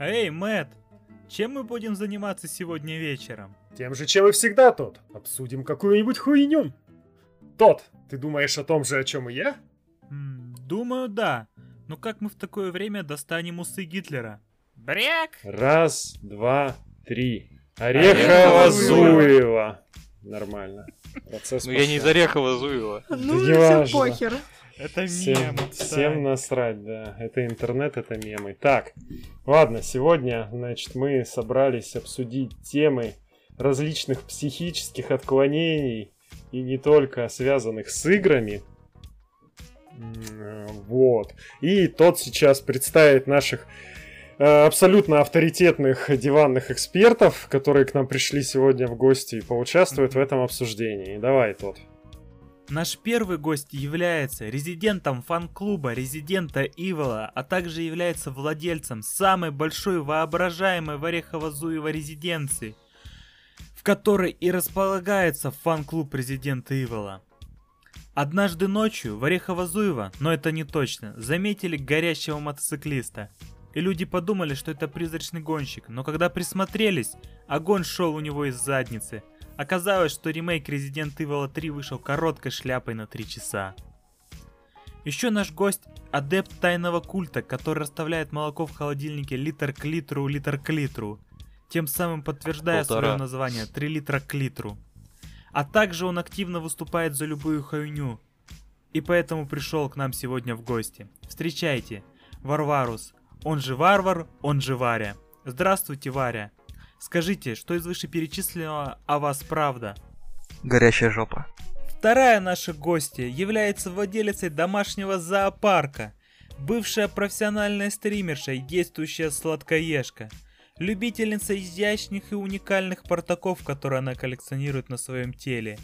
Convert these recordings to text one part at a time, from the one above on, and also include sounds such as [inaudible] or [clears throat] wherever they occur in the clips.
Эй, Мэт, чем мы будем заниматься сегодня вечером? Тем же, чем и всегда, тот. Обсудим какую-нибудь хуйню. Тот, ты думаешь о том же, о чем и я? М, думаю, да. Но как мы в такое время достанем усы Гитлера? Бряк! Раз, два, три. Орехово-Зуево. Нормально. Процесс Ну я не из. Орехова Зуева. Ну, не все похер. Это Всем, мем. всем насрать, да. Это интернет, это мемы. Так, ладно, сегодня, значит, мы собрались обсудить темы различных психических отклонений и не только связанных с играми. Вот. И тот сейчас представит наших э, абсолютно авторитетных диванных экспертов, которые к нам пришли сегодня в гости и поучаствуют в этом обсуждении. Давай, тот. Наш первый гость является резидентом фан-клуба Резидента Ивола, а также является владельцем самой большой воображаемой в Орехово-Зуево резиденции, в которой и располагается фан-клуб Резидента Ивола. Однажды ночью в Орехово-Зуево, но это не точно, заметили горящего мотоциклиста. И люди подумали, что это призрачный гонщик, но когда присмотрелись, огонь шел у него из задницы. Оказалось, что ремейк Resident Evil 3 вышел короткой шляпой на 3 часа. Еще наш гость – адепт тайного культа, который расставляет молоко в холодильнике литр к литру, литр к литру, тем самым подтверждая Полтора. свое название 3 литра к литру. А также он активно выступает за любую хуйню. И поэтому пришел к нам сегодня в гости. Встречайте, Варварус, он же Варвар, он же Варя. Здравствуйте, Варя. Скажите, что из вышеперечисленного о вас правда? Горящая жопа. Вторая наша гостья является владелицей домашнего зоопарка, бывшая профессиональная стримерша и действующая сладкоежка, любительница изящных и уникальных портаков, которые она коллекционирует на своем теле.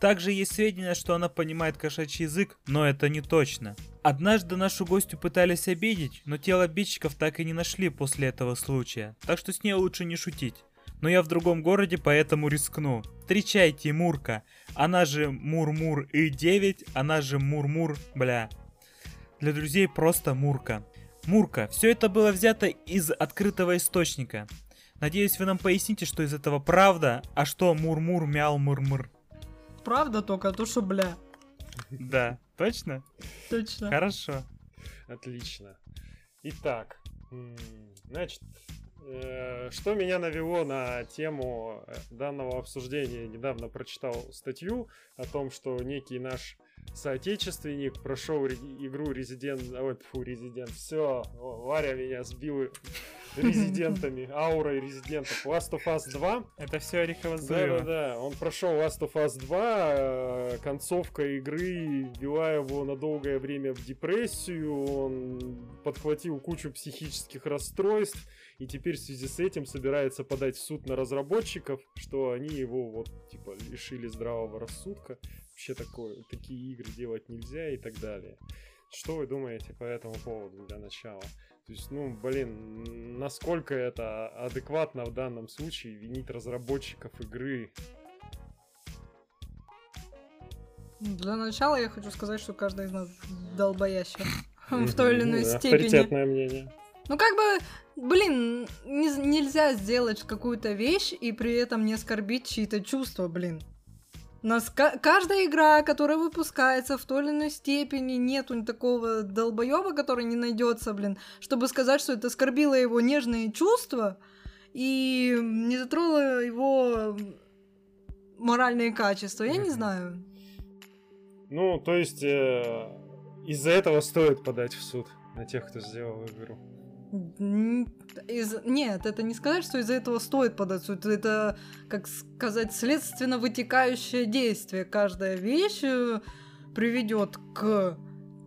Также есть сведения, что она понимает кошачий язык, но это не точно. Однажды нашу гостью пытались обидеть, но тело обидчиков так и не нашли после этого случая, так что с ней лучше не шутить. Но я в другом городе, поэтому рискну. Встречайте, Мурка. Она же Мур-Мур И9, она же Мур-Мур, бля. Для друзей просто Мурка. Мурка, все это было взято из открытого источника. Надеюсь, вы нам поясните, что из этого правда, а что Мур-Мур мял Мур-Мур. Правда только то, что бля. Да, точно? Точно. Хорошо. Отлично. Итак, значит, э, что меня навело на тему э, данного обсуждения? Недавно прочитал статью о том, что некий наш соотечественник прошел игру Резидент... Ой, фу, Резидент. Все, Варя меня сбил [laughs] резидентами, аурой резидентов. Last of Us 2 Это все Орехово да, да, да. Он прошел Last of Us 2, э, концовка игры ввела его на долгое время в депрессию, он подхватил кучу психических расстройств, и теперь в связи с этим собирается подать в суд на разработчиков, что они его вот, типа, лишили здравого рассудка. Вообще такое, такие игры делать нельзя и так далее. Что вы думаете по этому поводу для начала? То есть, ну, блин, насколько это адекватно в данном случае винить разработчиков игры? Для начала я хочу сказать, что каждый из нас долбоящий. [laughs] В той или иной ну степени. Авторитетное мнение. Ну, как бы, блин, не- нельзя сделать какую-то вещь и при этом не оскорбить чьи-то чувства, блин. Нас ка- каждая игра, которая выпускается в той или иной степени, нету такого долбоеба, который не найдется, блин, чтобы сказать, что это оскорбило его нежные чувства и не затронуло его моральные качества. Я не знаю. Ну, то есть, э, из-за этого стоит подать в суд на тех, кто сделал игру. Из... Нет, это не сказать, что из-за этого стоит подать суд. Это, как сказать, следственно вытекающее действие. Каждая вещь э, приведет к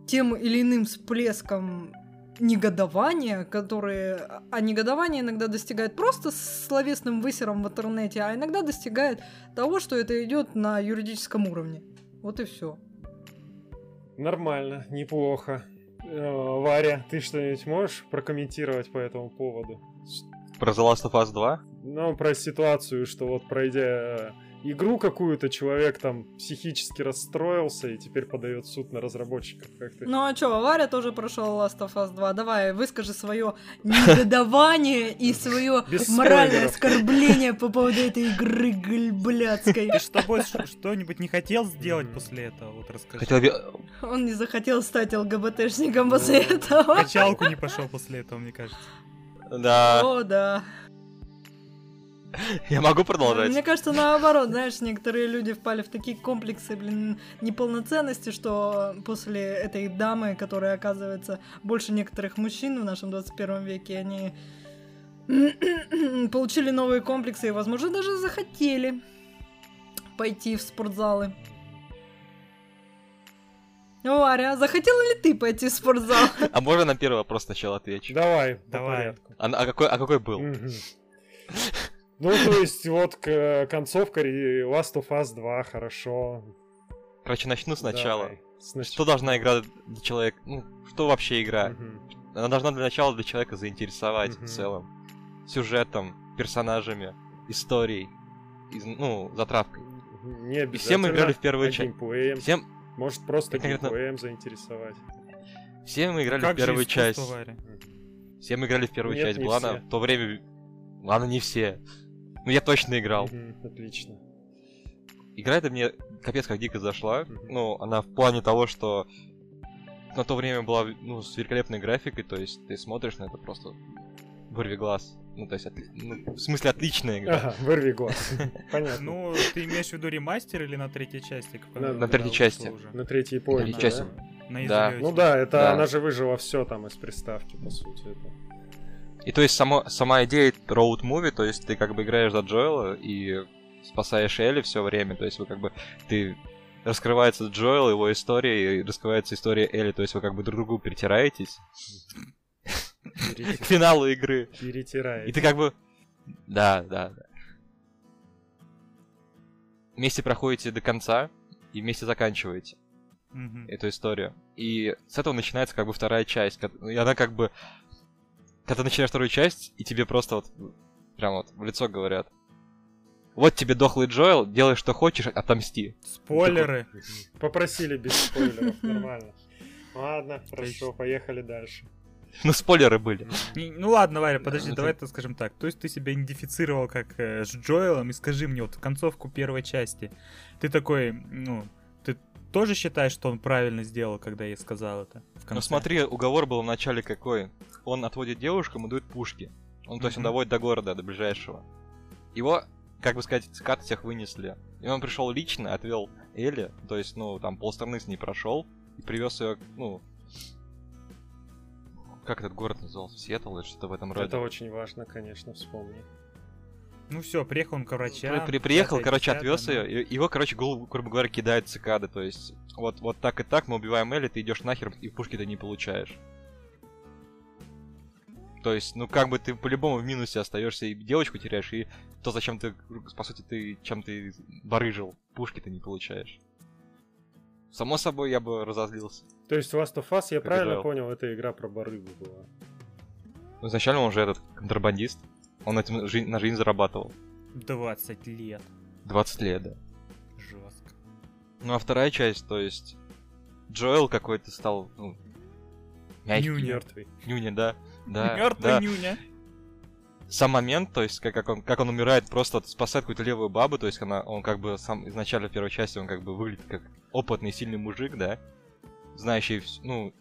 тем или иным всплескам негодования, которые... А негодование иногда достигает просто словесным высером в интернете, а иногда достигает того, что это идет на юридическом уровне. Вот и все. Нормально, неплохо. Э, Варя, ты что-нибудь можешь прокомментировать по этому поводу? Про The Last of Us 2? Ну, про ситуацию, что вот пройдя игру какую-то человек там психически расстроился и теперь подает в суд на разработчиков. Как ты? Ну а чё, Варя тоже прошел Last of Us 2. Давай, выскажи свое негодование и свое моральное оскорбление по поводу этой игры гальбляцкой. Ты с тобой что-нибудь не хотел сделать после этого? Вот расскажи. Хотел Он не захотел стать ЛГБТшником после этого. Качалку не пошел после этого, мне кажется. Да, О, да. [laughs] я могу продолжать. Мне кажется, наоборот, знаешь, некоторые люди впали в такие комплексы, блин, неполноценности, что после этой дамы, которая оказывается больше некоторых мужчин в нашем 21 веке, они [clears throat] получили новые комплексы и, возможно, даже захотели пойти в спортзалы. Варя, захотела ли ты пойти в спортзал? [laughs] А можно на первый вопрос сначала отвечу? Давай, Давай. А, а какой, а какой был? Ну, то есть, вот к- концовка Last of Us 2, хорошо. Короче, начну сначала. Давай. Что должна игра для человека... Ну, что вообще игра? Мгм. Она должна для начала для человека заинтересовать Мгм. в целом. Сюжетом, персонажами, историей, из- ну, затравкой. Не обязательно. все мы играли в первую а часть. геймплеем. Всем, Может, просто Конкретно- геймплеем заинтересовать. все мы играли Как в первую часть. Варя? Все мы играли в первую Нет, часть. не Была она все. в то время... Ладно, не все. Ну, я точно играл. Отлично. Игра эта мне капец как дико зашла. Ну, она в плане того, что на то время была ну, с великолепной графикой, то есть ты смотришь на это просто вырви глаз. Ну, то есть, отли- ну, в смысле, отличная игра. Ага, вырви глаз. [laughs] Понятно. Ну, ты имеешь в виду ремастер или на третьей части? На- на третьей части. На третьей На поле. третьей части. На Да. Ну да, это она же выжила все там из приставки, по сути. И то есть само, сама идея роуд муви, то есть ты как бы играешь за Джоэла и спасаешь Элли все время, то есть вы как бы ты раскрывается Джоэл, его история, и раскрывается история Элли, то есть вы как бы друг другу притираетесь к финалу игры. Перетирает. И ты как бы... Да, да, да. Вместе проходите до конца и вместе заканчиваете эту историю. И с этого начинается как бы вторая часть. И она как бы... Когда ты начинаешь вторую часть, и тебе просто вот прям вот в лицо говорят. Вот тебе дохлый Джоэл, делай что хочешь, отомсти. Спойлеры. Мгм. Попросили без спойлеров, [laughs] нормально. Ладно, хорошо, поехали дальше. Ну, спойлеры были. Ну ладно, Варя, подожди, Ну, давай это скажем так. То есть ты себя идентифицировал как э, с Джоэлом, и скажи мне вот концовку первой части. Ты такой, ну, тоже считаешь, что он правильно сделал, когда я сказал это? В конце? Ну смотри, уговор был в начале какой. Он отводит девушку, ему дают пушки. Он, то есть он доводит до города, до ближайшего. Его, как бы сказать, с карты всех вынесли. И он пришел лично, отвел Элли, то есть, ну, там полстраны с ней прошел, и привез ее, ну... Как этот город назывался? Сиэтл или что-то в этом роде? Это очень важно, конечно, вспомни. Ну все, приехал он к врачам. При- при- приехал, короче, отвез ее, и его, короче, грубо, грубо говоря, кидают цикады, то есть вот, вот так и так мы убиваем Элли, ты идешь нахер и пушки ты не получаешь. То есть, ну как бы ты по-любому в минусе остаешься и девочку теряешь, и то, зачем ты, по сути, ты чем ты барыжил, пушки ты не получаешь. Само собой, я бы разозлился. То есть Last of Us, я Как правильно понял, это игра про барыгу была. Ну, изначально он же этот контрабандист, он этим жи- на жизнь зарабатывал. 20 лет. 20 лет, да. Жестко. Ну а вторая часть, то есть Джоэл какой-то стал, ну, мягкий. Нюня. Мертвый. Нюня, да. Да, Мертвый да. нюня. Сам момент, то есть как, как он, как он умирает, просто спасает какую-то левую бабу, то есть она, он как бы сам изначально в первой части, он как бы выглядит как опытный, сильный мужик, да, знающий, ну,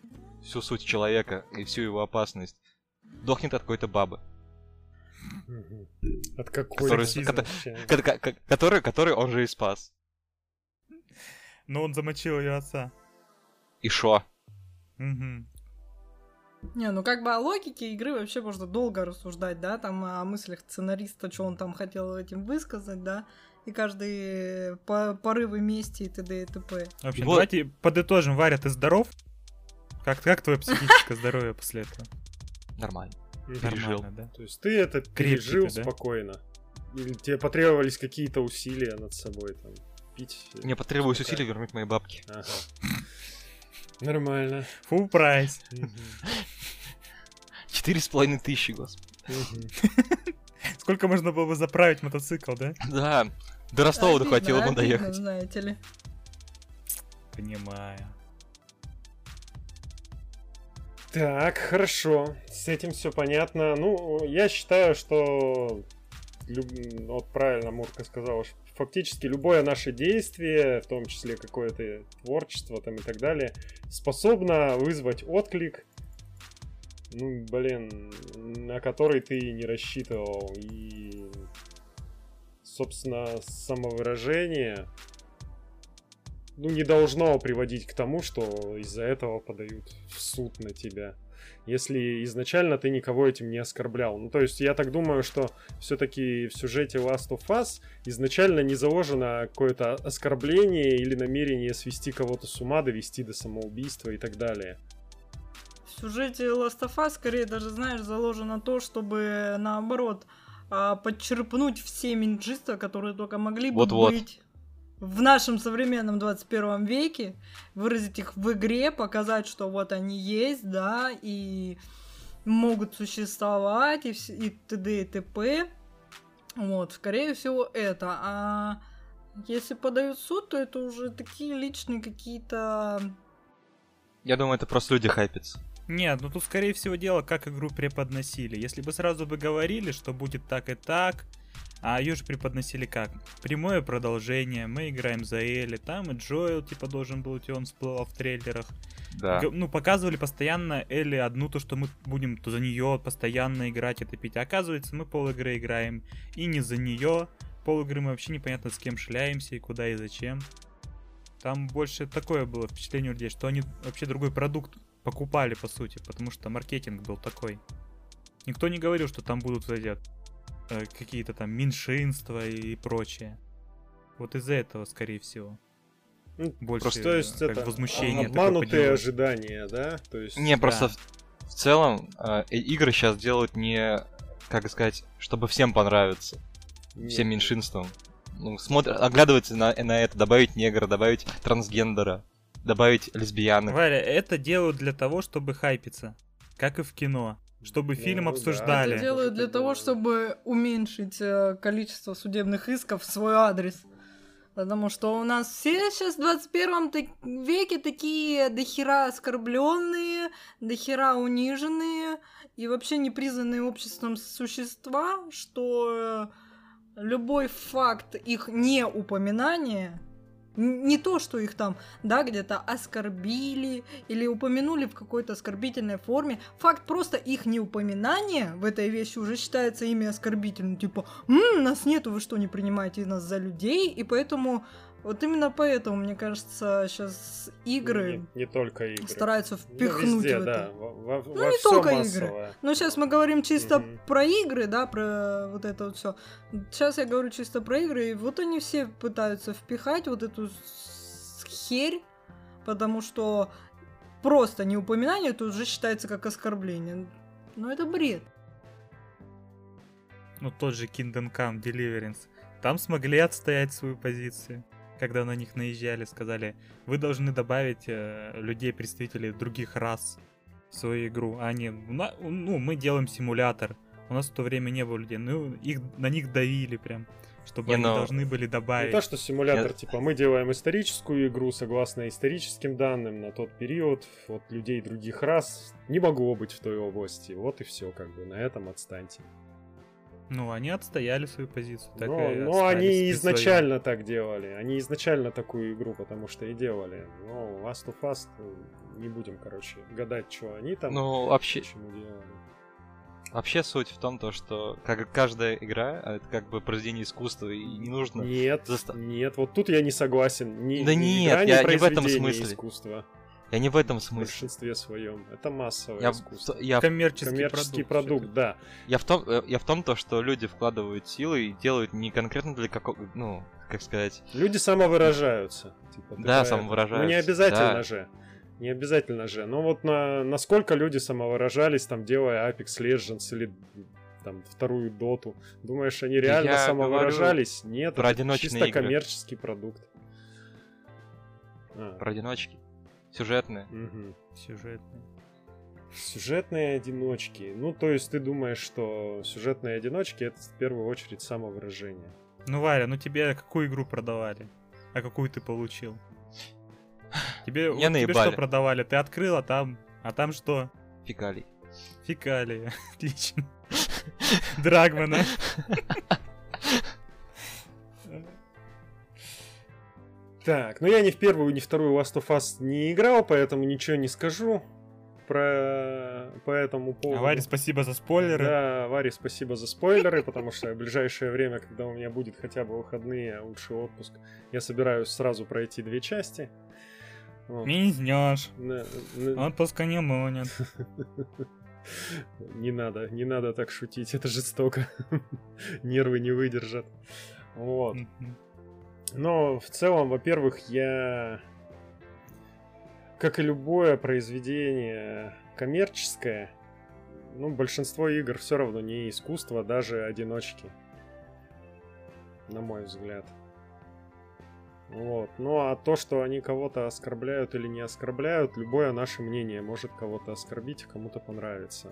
всю суть человека и всю его опасность. Дохнет от какой-то бабы. От какой Который- сексизм кото- вообще? ко- ко- ко- который, который он же и спас. Но он замочил ее отца. И шо? Мгм. Не, ну как бы о логике игры вообще можно долго рассуждать, да, там о мыслях сценариста, что он там хотел этим высказать, да, и каждый по порывы мести и т.д. и т.п. В общем, Вот. давайте подытожим. Варя, ты здоров? Как, как твое психическое [laughs] здоровье после этого? Нормально. Пережил. Да? То есть ты это пережил ты, да? спокойно? Или тебе потребовались какие-то усилия над собой, там, пить? Мне потребуется Какая? усилий вернуть мои бабки. Ага. [laughs] Нормально. Full прайс. Четыре с половиной тысячи, господи. Сколько можно было бы заправить мотоцикл, да? Да, до Ростова Обидно, хватило бы доехать. знаете ли. Понимаю. Так, хорошо. С этим все понятно. Ну, я считаю, что вот правильно Мурка сказала, что фактически любое наше действие, в том числе какое-то творчество там и так далее, способно вызвать отклик, ну, блин, на который ты не рассчитывал. И, собственно, самовыражение ну, не должно приводить к тому, что из-за этого подают в суд на тебя. Если изначально ты никого этим не оскорблял. Ну, то есть, я так думаю, что все-таки в сюжете Last of Us изначально не заложено какое-то оскорбление или намерение свести кого-то с ума, довести до самоубийства и так далее. В сюжете Last of Us, скорее даже, знаешь, заложено то, чтобы, наоборот, а, подчерпнуть все меньшинства, которые только могли бы Вот-вот. быть в нашем современном 21 веке, выразить их в игре, показать, что вот они есть, да, и могут существовать, и, вс- и т.д. и т.п. Вот, скорее всего, это. А если подают в суд, то это уже такие личные какие-то Я думаю, это просто люди хайпятся. Нет, ну тут скорее всего дело, как игру преподносили. Если бы сразу бы говорили, что будет так и так, а ее же преподносили как? Прямое продолжение, мы играем за Элли, там и Джоэл типа должен был, и он всплывал в трейлерах. Да. Ну, показывали постоянно Элли одну, то, что мы будем то за нее постоянно играть и топить. А оказывается, мы пол игры играем и не за нее. Пол игры мы вообще непонятно с кем шляемся и куда и зачем. Там больше такое было впечатление у людей, что они вообще другой продукт покупали, по сути, потому что маркетинг был такой. Никто не говорил, что там будут вот эти, какие-то там меньшинства и прочее. Вот из-за этого, скорее всего. Ну, Больше просто, То есть э, как это возмущение. обманутые ожидания, да? То есть Не, просто Да. в, в целом э, игры сейчас делают не, как сказать, чтобы всем понравиться, не- всем меньшинствам. Ну, смотрят, оглядываются на, на это, добавить негра, добавить трансгендера, добавить лесбиянок. Варя, это делают для того, чтобы хайпиться. Как и в кино. Чтобы Ну, фильм да. обсуждали. Это делают для того, чтобы уменьшить э, количество судебных исков в свой адрес. Потому что у нас все сейчас в 21 так- веке такие дохера оскорбленные, дохера униженные и вообще не признанные обществом существа, что э, любой факт их неупоминания, не то, что их там, да, где-то оскорбили или упомянули в какой-то оскорбительной форме, факт просто их неупоминания в этой вещи уже считается ими оскорбительным. Типа, «М, нас нету, вы что, не принимаете нас за людей? И поэтому, вот именно поэтому, мне кажется, сейчас игры Не, не только игры. стараются Ну, впихнуть везде, в да. это. Во, во- Ну, во не только игры. массовое. Но сейчас мы говорим чисто Мгм. про игры, да, про вот это вот все. Сейчас я говорю чисто про игры, и вот они все пытаются впихать вот эту херь, потому что просто неупоминание это уже считается как оскорбление. Но это бред. Ну, тот же Kingdom Come Deliverance. Там смогли отстоять свою позицию. Когда на них наезжали, сказали, вы должны добавить э, людей, представителей других рас в свою игру. А не, «На- ну, мы делаем симулятор. У нас в то время не было людей. Ну, их, на них давили прям, чтобы Не, они но- должны были Не добавить. то, что симулятор, Я- типа, мы делаем историческую игру согласно историческим данным на тот период, вот людей других рас не могло быть в той области. Вот и все, как бы, на этом отстаньте. Ну, они отстояли свою позицию. Так но и но они изначально так делали. Они изначально такую игру, потому что и делали. Но Last of Us, ну, не будем, короче, гадать, что они там, Ну, вообще, почему делали. вообще суть в том, то, что как каждая игра, а это как бы произведение искусства, и не нужно... Нет, заста- нет, вот тут я не согласен. Ни, Да ни нет, игра, я не в этом смысле. искусства. Я не в этом В смысле. большинстве своем. Это массовое Я, искусство. в- я, в- Коммерческий, Коммерческий продукт. продукт, да. я в том, э, я в том, то, что люди вкладывают силы и делают не конкретно для какого, ну, как сказать, Люди самовыражаются. Типа, Да, самовыражаются, Ну, не обязательно да. же. Не обязательно же. Но вот на, насколько люди самовыражались, там, делая Apex Legends или там вторую доту. Думаешь, они реально Я самовыражались? Нет, про это чисто игры. коммерческий продукт. А, про одиночки, сюжетные. мгм. Сюжетный. Сюжетные одиночки. Ну, то есть ты думаешь, что сюжетные одиночки это в первую очередь самовыражение. Ну, Варя, ну тебе какую игру продавали? А какую ты получил? Тебе, вот тебе что продавали? Ты открыл, а там... А там что? Фекалий. Фекалии. [laughs] Отлично. Драгмана. [laughs] Так, ну я ни в первую, ни в вторую Last of Us не играл, поэтому ничего не скажу про по этому поводу. А Варе спасибо за спойлеры. Да, Варе спасибо за спойлеры, потому что в ближайшее время, когда у меня будет хотя бы выходные, а лучше отпуск, я собираюсь сразу пройти две части. Вот. Не знаешь. На- на- Отпуска не будет. [laughs] Не надо, не надо так шутить, это жестоко. [laughs] Нервы не выдержат. Вот. Но в целом, во-первых, я, как и любое произведение коммерческое, ну, большинство игр все равно не искусство, даже одиночки. На мой взгляд. Вот. Ну а то, что они кого-то оскорбляют или не оскорбляют, любое наше мнение может кого-то оскорбить, а кому-то понравится.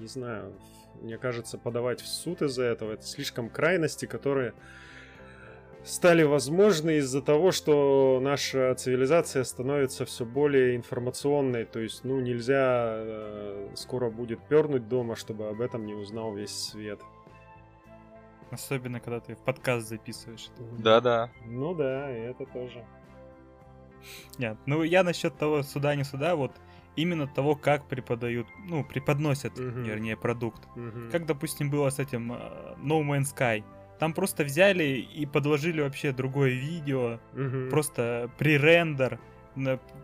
Не знаю, мне кажется, подавать в суд из-за этого это слишком крайности, которые стали возможны из-за того, что наша цивилизация становится все более информационной. То есть, ну, нельзя э, скоро будет пернуть дома, чтобы об этом не узнал весь свет. Особенно, когда ты в подкаст записываешь. Да-да. Ну да, и это тоже. Нет, ну я насчет того суда не суда, вот именно того, как преподают, ну, преподносят, Мгм. вернее, продукт. Мгм. Как, допустим, было с этим э, No Man's Sky. Там просто взяли и подложили вообще другое видео, Мгм. просто пререндер,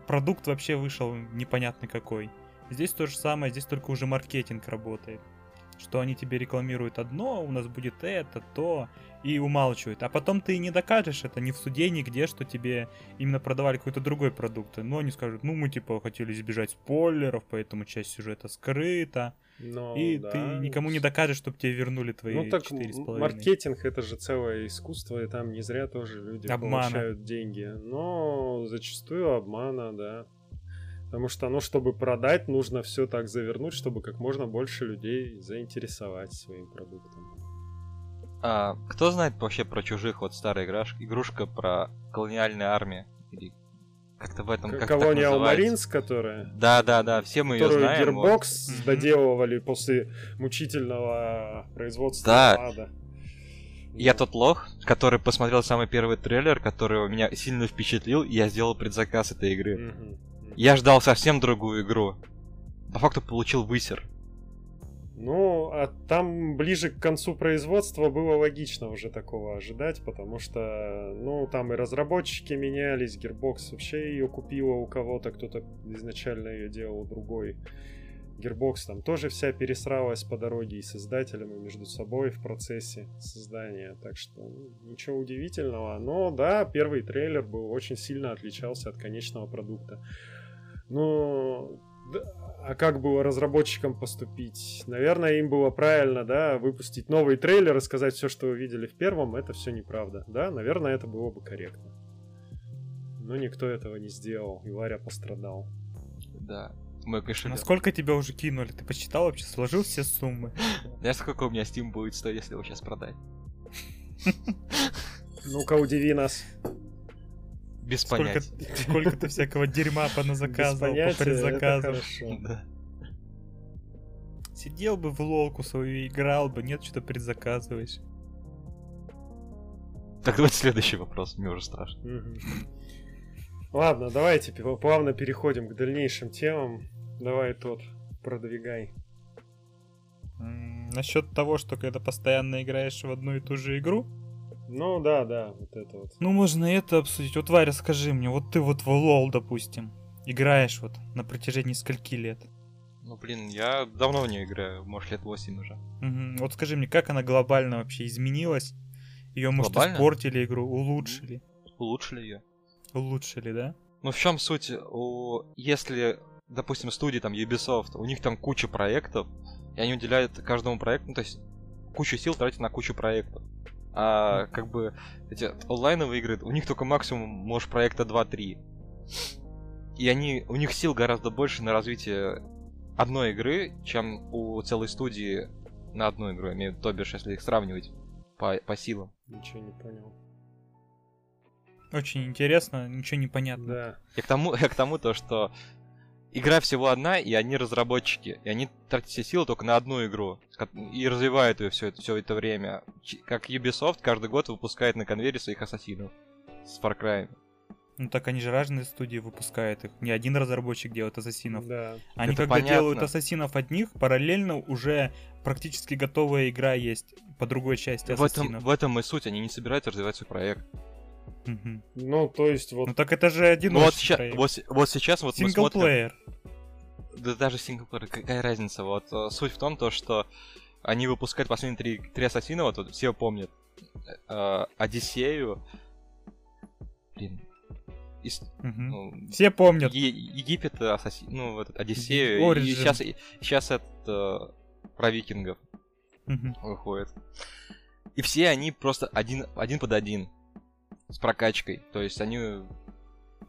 продукт вообще вышел непонятный какой. Здесь то же самое, здесь только уже маркетинг работает. Что они тебе рекламируют одно, у нас будет это, то, и умалчивают. А потом ты не докажешь это ни в суде, нигде, что тебе именно продавали какой-то другой продукт. Но они скажут, ну мы типа хотели избежать спойлеров, поэтому часть сюжета скрыта. Но, и да, ты никому не докажешь, чтобы тебе вернули твои Ну так четыре с м- половиной. маркетинг это же целое искусство, и там не зря тоже люди Обмана. получают деньги. Но зачастую обмана, да. Потому что, ну, чтобы продать, нужно все так завернуть, чтобы как можно больше людей заинтересовать своим продуктом. А, кто знает вообще про чужих вот старая играш- игрушка про колониальную армию? Или как-то в этом как так Колониал называется? Маринс, которая... Да, да, да, все мы ее знаем. вот. Gearbox Мгм. доделывали после мучительного производства Да. ада. Я тот лох, который посмотрел самый первый трейлер, который меня сильно впечатлил, и я сделал предзаказ этой игры. Мгм. Я ждал совсем другую игру. По факту получил высер. Ну, а там ближе к концу производства было логично уже такого ожидать, потому что, ну, там и разработчики менялись, Gearbox вообще ее купила у кого-то, кто-то изначально ее делал другой. Gearbox там тоже вся пересралась по дороге и с издателем, и между собой в процессе создания, так что ну, ничего удивительного. Но да, первый трейлер был очень сильно отличался от конечного продукта. Да, а как было разработчикам поступить? Наверное, им было правильно, да, выпустить новый трейлер и сказать все, что вы видели в первом, это все неправда. Да, наверное, это было бы корректно. Но никто этого не сделал, и Варя пострадал. Да. Мой кошелек. Насколько тебя уже кинули? Ты посчитал вообще, сложил все суммы? [laughs] Знаешь, сколько у меня Steam будет стоить, если его сейчас продать? [laughs] Ну-ка, удиви нас. Без Сколько, понятия. [laughs] сколько ты всякого дерьма поназаказывал, по понятия, это предзаказам. Да. Сидел бы в лолку свою, играл бы, нет, что предзаказываешь. Так, давайте следующий вопрос, мне уже страшно. Ладно, давайте плавно переходим к дальнейшим темам. Давай тот, продвигай. Насчет того, что когда постоянно играешь в одну и ту же игру, Ну да, да, вот это вот. ну можно и это обсудить. Вот, Варя, скажи мне, вот ты вот в лол, допустим, играешь вот на протяжении скольки лет? Ну, блин, я давно в нее играю, может, лет 8 уже. Мгм. Вот скажи мне, как она глобально вообще изменилась? Ее, может, Глобально? испортили игру, улучшили? Улучшили ее. Улучшили, да? Ну, в чем суть? У... Если, допустим, студии, там, Ubisoft, у них там куча проектов, и они уделяют каждому проекту, ну, то есть, кучу сил тратят на кучу проектов. А, как бы, эти онлайновые игры, у них только максимум, может, проекта 2-3. И они, у них сил гораздо больше на развитие одной игры, чем у целой студии на одну игру. Я имею в виду, то бишь, если их сравнивать по, по силам. Ничего не понял. Очень интересно, ничего не понятно. Да. Я к тому, [laughs] я к тому то, что игра всего одна, и они разработчики, и они тратят все силы только на одну игру, и развивают ее все это, все это время. Как Ubisoft каждый год выпускает на конвейере своих ассасинов с Far Cry. Ну так они же разные студии выпускают их. Не один разработчик делает ассасинов. Да. Они Это когда понятно. делают ассасинов одних, параллельно уже практически готовая игра есть по другой части В этом, ассасинов. в этом и суть, они не собираются развивать свой проект. Мгм. Ну, то есть вот... Ну так это же Ну один вот, сейчас, вот, вот сейчас вот мы смотрим... Синглплеер. Да даже синглплеер, какая разница? Вот э, суть в том, то, что они выпускают последние три, три ассасина, вот, вот все помнят. Э, Одиссею. Блин. Ис- Мгм. ну, Все помнят. Е- Египет, ассасин, ну, вот этот Одиссею, и Origin. сейчас, сейчас это э, про викингов Мгм. выходит. И все они просто один, один под один. С прокачкой. То есть они...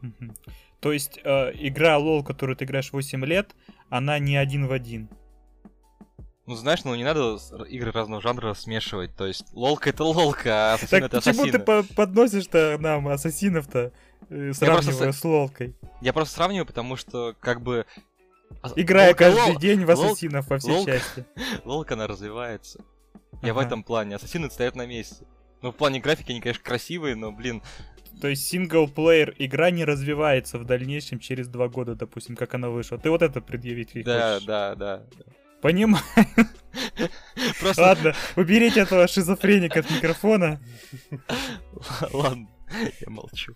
Мгм. То есть э, игра LOL, которую ты играешь 8 лет, она не один в один. Ну, знаешь, ну не надо игры разного жанра смешивать. То есть лолка это лолка, а ассасин Так это почему ассасин. ты по- подносишь-то нам ассасинов-то, э, сравнивая с- с лолкой? Я просто сравниваю, потому что как бы... Играя лолка- каждый лол- день в лол- ассасинов во все лол- части. [laughs] Лолка, она развивается. Я в этом плане. Ассасины стоят на месте. Ну, в плане графики они, конечно, красивые, но, блин, То есть single player игра не развивается в дальнейшем через два года, допустим, как она вышла. Ты вот это предъявить ей да, хочешь? да, да. Понимаю. [laughs] Просто, Ладно, уберите этого шизофреника от микрофона. [laughs] ладно, я молчу.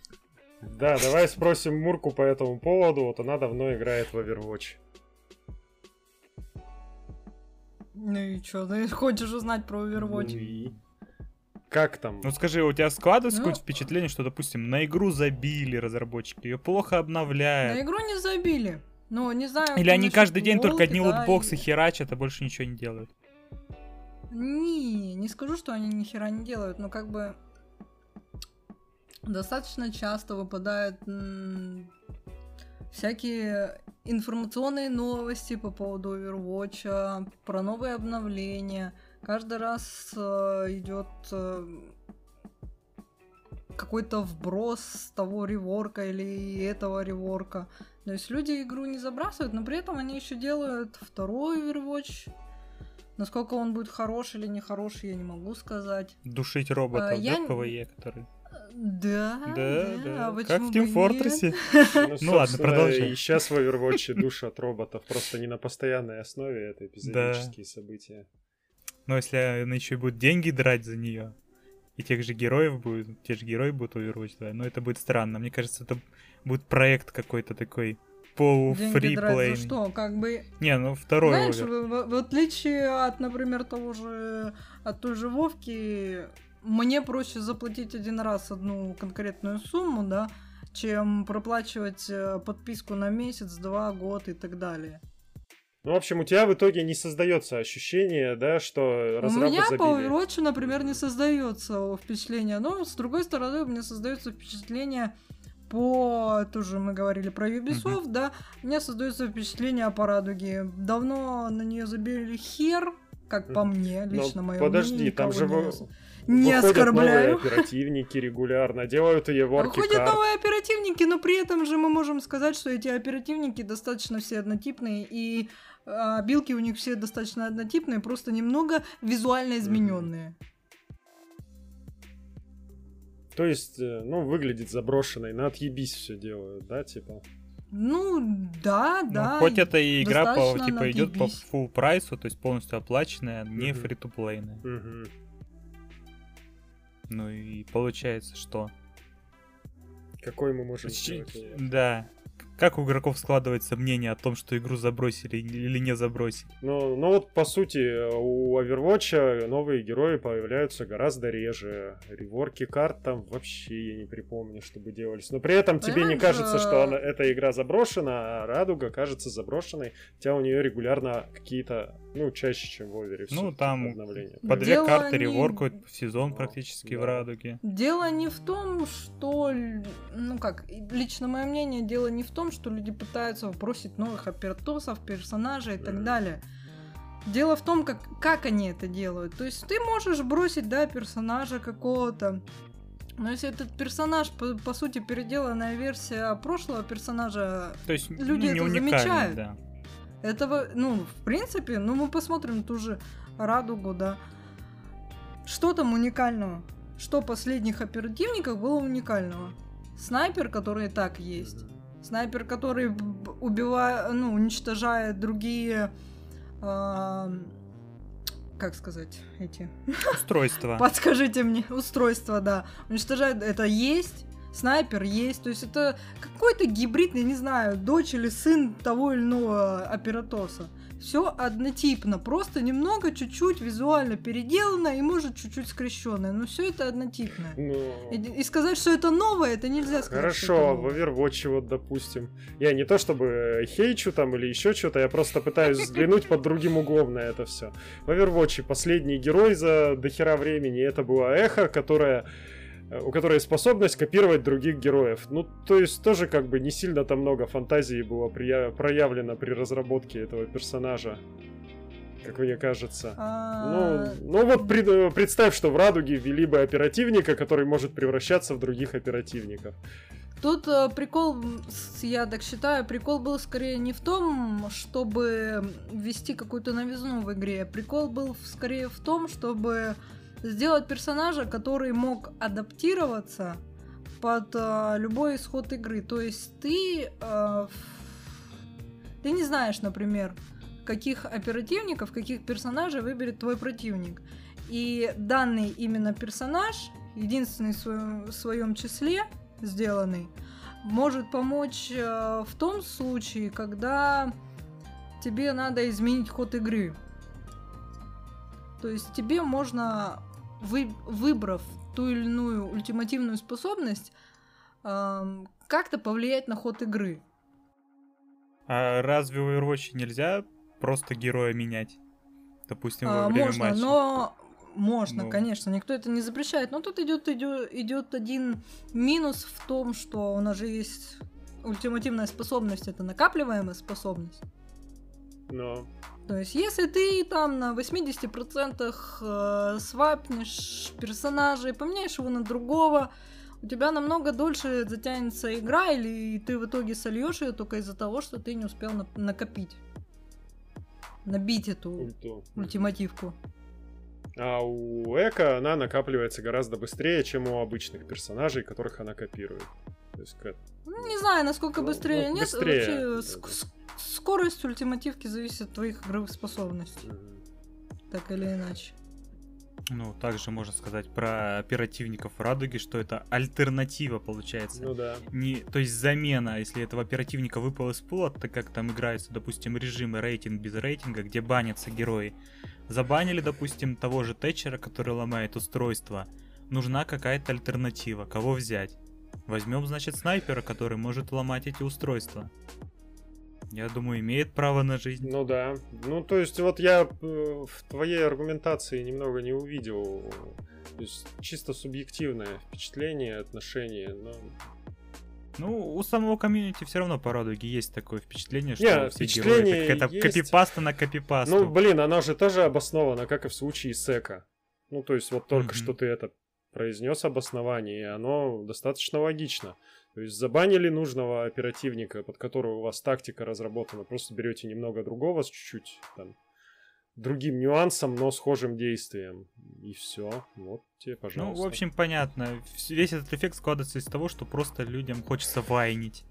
Да, давай спросим Мурку по этому поводу. Вот она давно играет в Overwatch. Ну и чё, ты хочешь узнать про Ну Overwatch? и Как там? Ну скажи, у тебя складывается Ну. какое-то впечатление, что, допустим, на игру забили разработчики, ее плохо На обновляют? игру не забили. Ну, не знаю. Или они каждый день только одни да, лутбоксы и- херачат, а больше ничего не делают? Не, не скажу, что они ни хера не делают, но как бы достаточно часто выпадают м, всякие информационные новости по поводу Overwatch, про новые обновления. Каждый раз э, идет э, какой-то вброс с того реворка или этого реворка. То есть люди игру не забрасывают, но при этом они еще делают второй Overwatch. Насколько он будет хороший или не хороший, я не могу сказать. Душить роботов, А, я да, PvE, который... Да, Да, да, а как в Team? Fortress. [laughs] Ну ладно, собственно, продолжай. И сейчас в Overwatch душат роботов. Просто не на постоянной основе, это эпизодические события. Но если она еще и будет деньги драть за нее, и тех же героев будет, те же герои будут Overwatch, да, но это будет странно. Мне кажется, это будет проект какой-то такой полуфриплейный. что? Как бы, Не, ну второй знаешь, в, в- в отличие от, например, того же, от той же Вовки, мне проще заплатить один раз одну конкретную сумму, да, чем проплачивать э, подписку на месяц, два, год и так далее. Ну, в общем, у тебя в итоге не создается ощущение, да, что У разрабы меня по забили. Overwatch, например, не создается впечатление, но с другой стороны у меня создается впечатление по тоже мы говорили про Ubisoft, да, у меня создается впечатление по радуге. Давно на нее забили хер, как по мне, Но лично мое подожди, мнение, там же не, вы- не оскорбляю. новые оперативники регулярно, делают и ворки Выходят карт. новые оперативники, но при этом же мы можем сказать, что эти оперативники достаточно все однотипные, и а, билки у них все достаточно однотипные, просто немного визуально измененные. То есть, э, ну, выглядит заброшенной, на отъебись все делают, да, типа. Ну, да, Ну, да. хоть эта и игра по, типа идет по full прайсу, то есть полностью оплаченная, не Мгм. фри-то-плейная. Мгм. Ну и получается, что... Какой мы можем Ч- сделать? Да. Как у игроков складывается мнение о том, что игру забросили или не забросили? Ну, ну вот, по сути, у Overwatch новые герои появляются гораздо реже. Реворки карт там вообще я не припомню, чтобы делались. Но при этом тебе не Понимаешь, кажется, что э, она, эта игра заброшена, а Радуга кажется заброшенной, хотя у нее регулярно какие-то, ну, чаще, чем в Овере. Ну, там обновления. По две Дело карты не- реворкают в сезон Ну, практически да. в радуге. Дело не в том, что... Ну как, лично мое мнение, дело не в том, том, что люди пытаются бросить новых апертосов, персонажей и так далее. Дело в том, как, как они это делают. То есть ты можешь бросить, да, персонажа какого-то, но если этот персонаж, по, по сути, переделанная версия прошлого персонажа, То есть Люди ну, это замечают. да. этого, ну, в принципе, ну, мы посмотрим ту же радугу, да. Что там уникального? Что последних оперативников было уникального? Снайпер, который и так есть. Снайпер, который убивает, ну, уничтожает другие, а, как сказать, эти Устройство. [laughs] Подскажите мне, устройство, да. Уничтожает это есть, снайпер есть. То есть это какой-то гибрид, я не знаю, дочь или сын того или иного оператоса. Все однотипно, просто немного, чуть-чуть визуально переделано и может чуть-чуть скрещенное. Но все это однотипное. Ну, И, и сказать, что это новое, это нельзя сказать. Хорошо, в. Overwatch вот, допустим. Я не то чтобы хейчу там или еще что-то, я просто пытаюсь взглянуть под другим углом на это все. В Overwatch последний герой за дохера времени это была Эхо, которая э, у которой способность копировать других героев. Ну, то есть тоже как бы не сильно там много фантазии было проявлено при разработке этого персонажа, как мне кажется. А, Ну, ну вот пред- э, представь, что в Радуге ввели бы оперативника, который может превращаться в других оперативников. Тут э, прикол, я так считаю, прикол был скорее не в том, чтобы ввести какую-то новизну в игре. Прикол был скорее в том, чтобы сделать персонажа, который мог адаптироваться под э, любой исход игры. То есть ты, э, ты не знаешь, например, каких оперативников, каких персонажей выберет твой противник. И данный именно персонаж, единственный в своем, в своем числе сделанный, может помочь э, в том случае, когда тебе надо изменить ход игры. То есть тебе можно, вы- выбрав ту или иную ультимативную способность, эм, как-то повлиять на ход игры. А разве в Overwatch нельзя просто героя менять? Допустим, во А, время можно, матча. но можно, Ну. конечно, никто это не запрещает. Но тут идет, идет, идет один минус в том, что у нас же есть ультимативная способность, это накапливаемая способность. Но То есть, если ты там на 80% э, свапнешь персонажа и поменяешь его на другого, у тебя намного дольше затянется игра, или ты в итоге сольешь ее только из-за того, что ты не успел на- накопить. Набить эту ульту. ультимативку. А у Эко она накапливается гораздо быстрее, чем у обычных персонажей, которых она копирует. То есть, как- Ну, Не знаю, насколько Ну, быстрее. ну, Нет, быстрее. вообще ск- ск- скорость ультимативки зависит от твоих игровых способностей, Мгм. так или иначе. Ну, также можно сказать про оперативников в Радуге, что это альтернатива получается. Ну да. Не, то есть замена, если этого оперативника выпал из пула, так как там играются, допустим, режимы рейтинг без рейтинга, где банятся герои. Забанили, допустим, того же Тэтчера, который ломает устройство. Нужна какая-то альтернатива. Кого взять? Возьмем, значит, снайпера, который может ломать эти устройства. Я думаю, имеет право на жизнь. Ну да. Ну, то есть, вот я э, в твоей аргументации немного не увидел. То есть, чисто субъективное впечатление, отношение. Но... Ну, у самого комьюнити все равно по Радуге есть такое впечатление, что Не, все впечатление герои это какая-то есть. копипаста на копипасту. Ну, блин, она же тоже обоснована, как и в случае с Эко. Ну, то есть, вот только Мгм. что ты это произнес обоснование, и оно достаточно логично. То есть забанили нужного оперативника, под которого у вас тактика разработана, просто берете немного другого с чуть-чуть там другим нюансом, но схожим действием. И все. Вот тебе, Ну, пожалуйста. в общем, понятно. Весь этот эффект складывается из того, что просто людям хочется вайнить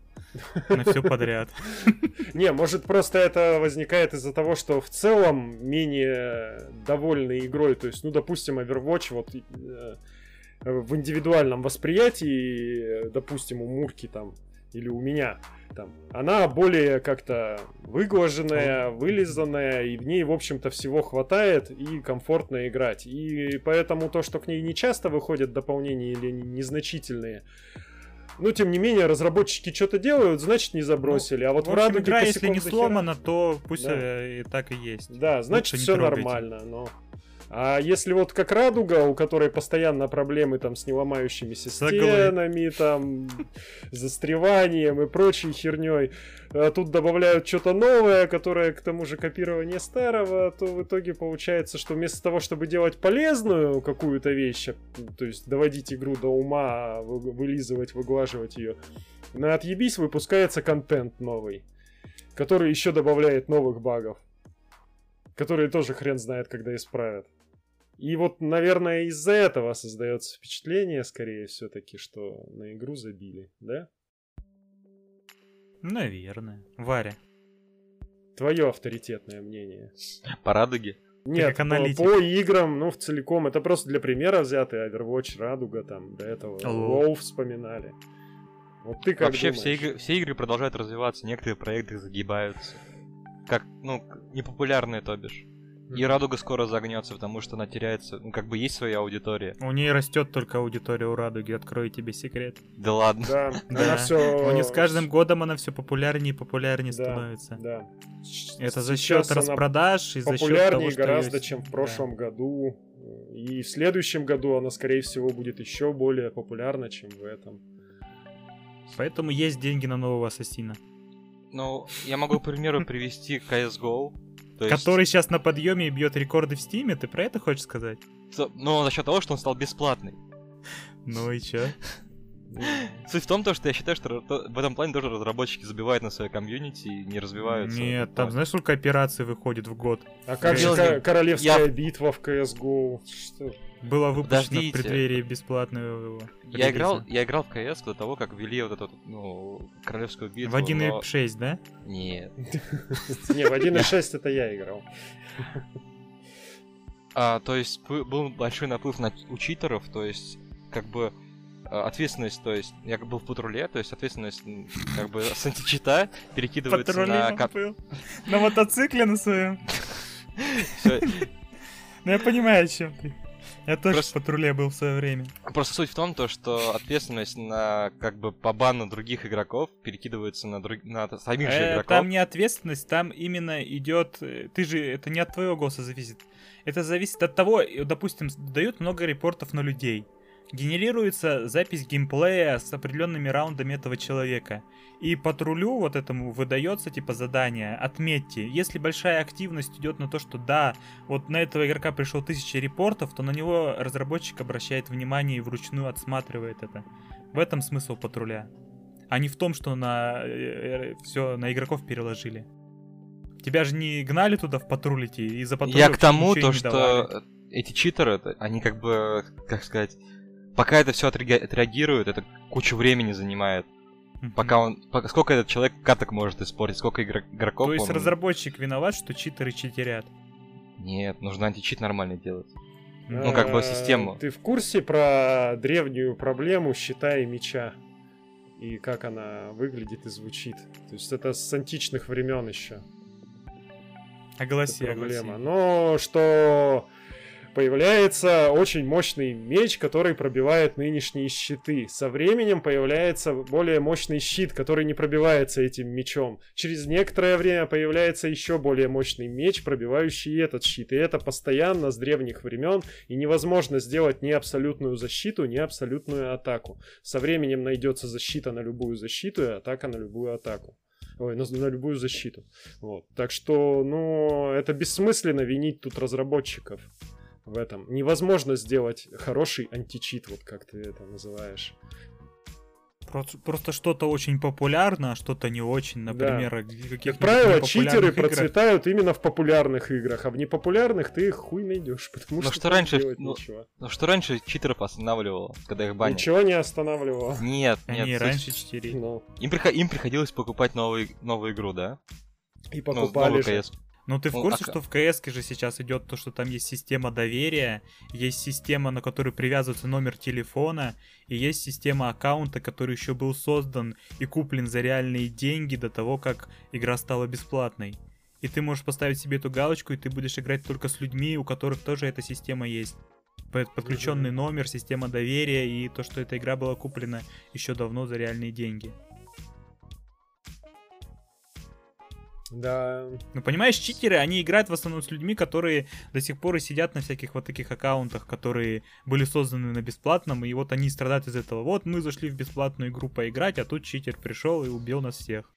на все подряд. [laughs] Не, может просто это возникает из-за того, что в целом менее довольны игрой. То есть, ну, допустим, Overwatch вот э, в индивидуальном восприятии, допустим, у Мурки там или у меня там, она более как-то выглаженная, вылизанная, и в ней, в общем-то, всего хватает, и комфортно играть. И поэтому то, что к ней не часто выходят дополнения или не- незначительные, ну, тем не менее, разработчики что-то делают, значит, не забросили. а вот В в, Радуге игра, если не сломана, то пусть Да. и так и есть. Да, значит, Лучше все нормально, но... А если вот как Радуга, у которой постоянно проблемы там с неломающимися стенами, там, [laughs] застреванием и прочей херней, а тут добавляют что-то новое, которое к тому же копирование старого, то в итоге получается, что вместо того, чтобы делать полезную какую-то вещь, а, то есть доводить игру до ума, вы- вылизывать, выглаживать ее, на отъебись выпускается контент новый, который еще добавляет новых багов, которые тоже хрен знает, когда исправят. И вот, наверное, из-за этого создается впечатление, скорее все-таки, что на игру забили, да? Наверное. Варя. Твое авторитетное мнение. По радуге. Нет, как по, по играм, ну, в целиком, это просто для примера взятый Overwatch, Радуга, там, до этого. WoW вспоминали. Вот ты как Вообще все игры, все игры продолжают развиваться, некоторые проекты загибаются. Как, ну, непопулярные, то бишь. И. Радуга скоро загнется, потому что она теряется, ну, как бы есть своя аудитория. У нее растет только аудитория у Радуги, открою тебе секрет. Да ладно. Да, [laughs] Да. она все... У нее с каждым годом она все популярнее и популярнее Да, становится. Да. Это за счет распродаж и за счет популярнее того, что гораздо, её- чем в Да. прошлом году. И в следующем году она, скорее всего, будет еще более популярна, чем в этом. Поэтому есть деньги на нового ассасина. Ну, я могу, к примеру, привести CSGO. То есть, Который сейчас на подъеме и бьет рекорды в Стиме, ты про это хочешь сказать? ну, за счет того, что он стал бесплатный. Ну и чё? [laughs] Суть в том, то, что я считаю, что в этом плане тоже разработчики забивают на свое комьюнити и не развиваются. Нет, там знаешь, сколько операций выходит в год? А как же королевская битва в CSGO? Что? Было выпущено в Подождите. преддверии бесплатного Я релиза. играл, я играл в CS до того, как ввели вот эту, ну, королевскую битву. В 1.6, но- да? Нет. [laughs] Не, в 1.6 это я играл. А, то есть был большой наплыв на, у читеров, то есть как бы а, ответственность, то есть я был в патруле, то есть ответственность как бы с античита перекидывается на... был. На мотоцикле на своем. [laughs] Ну я понимаю, о чем ты. Я тоже Просто- в патруле был в свое время. Просто суть в том, то, что ответственность на как бы по бану других игроков перекидывается на, друг... на самих же Э, игроков. Там не ответственность, там именно идет. э, Ты же это не от твоего голоса зависит. Это зависит от того, допустим, дают много репортов на людей. Генерируется запись геймплея с определенными раундами этого человека. И патрулю вот этому выдается типа задание. Отметьте, если большая активность идет на то, что да, вот на этого игрока пришел тысяча репортов, то на него разработчик обращает внимание и вручную отсматривает это. В этом смысл патруля а не в том, что на все на игроков переложили. Тебя же не гнали туда в патруль идти, и за патруль Я к тому, то, что давали. эти читеры, они как бы, как сказать, пока это все отреагирует, это кучу времени занимает. Мгм. Пока он, пока, сколько этот человек каток может испортить, сколько игрок- игроков То есть он- разработчик виноват, что читеры читерят. Нет, нужно античит нормально делать. Ну, как бы Э, систему. Ты в курсе про древнюю проблему щита и меча? И как она выглядит и звучит? То есть это с античных времен еще. Огласи, Это огласи. проблема. Но что появляется очень мощный меч, который пробивает нынешние щиты. Со временем появляется более мощный щит, который не пробивается этим мечом. Через некоторое время появляется еще более мощный меч, пробивающий этот щит. И это постоянно с древних времен. И невозможно сделать ни абсолютную защиту, ни абсолютную атаку. Со временем найдется защита на любую защиту и атака на любую атаку. Ой, на, на любую защиту. Вот. Так что, ну, это бессмысленно винить тут разработчиков в этом. Невозможно сделать хороший античит, вот как ты это называешь. Просто, просто что-то очень популярно, а что-то не очень. Например, каких Как правило, читеры процветают именно в популярных играх, а в непопулярных ты их хуй найдешь, потому Ну, что, что раньше, делать ну, нечего. Ну что раньше читеров останавливало, когда их банили? Ничего не останавливало. Нет, нет. Они раньше читерили. Ну, Им, им приходилось покупать новый, новую игру, да? и Ну, покупали новую же. CS. Ну ты в Ну, курсе, а что в КС же сейчас идет то, что там есть система доверия, есть система, на которую привязывается номер телефона, и есть система аккаунта, который еще был создан и куплен за реальные деньги до того, как игра стала бесплатной. И ты можешь поставить себе эту галочку, и ты будешь играть только с людьми, у которых тоже эта система есть. Под- Подключенный номер, система доверия и то, что эта игра была куплена еще давно за реальные деньги. Да. Ну, понимаешь, читеры, они играют в основном с людьми, которые до сих пор и сидят на всяких вот таких аккаунтах, которые были созданы на бесплатном, и вот они страдают из этого. Вот мы зашли в бесплатную игру поиграть, а тут читер пришел и убил нас всех.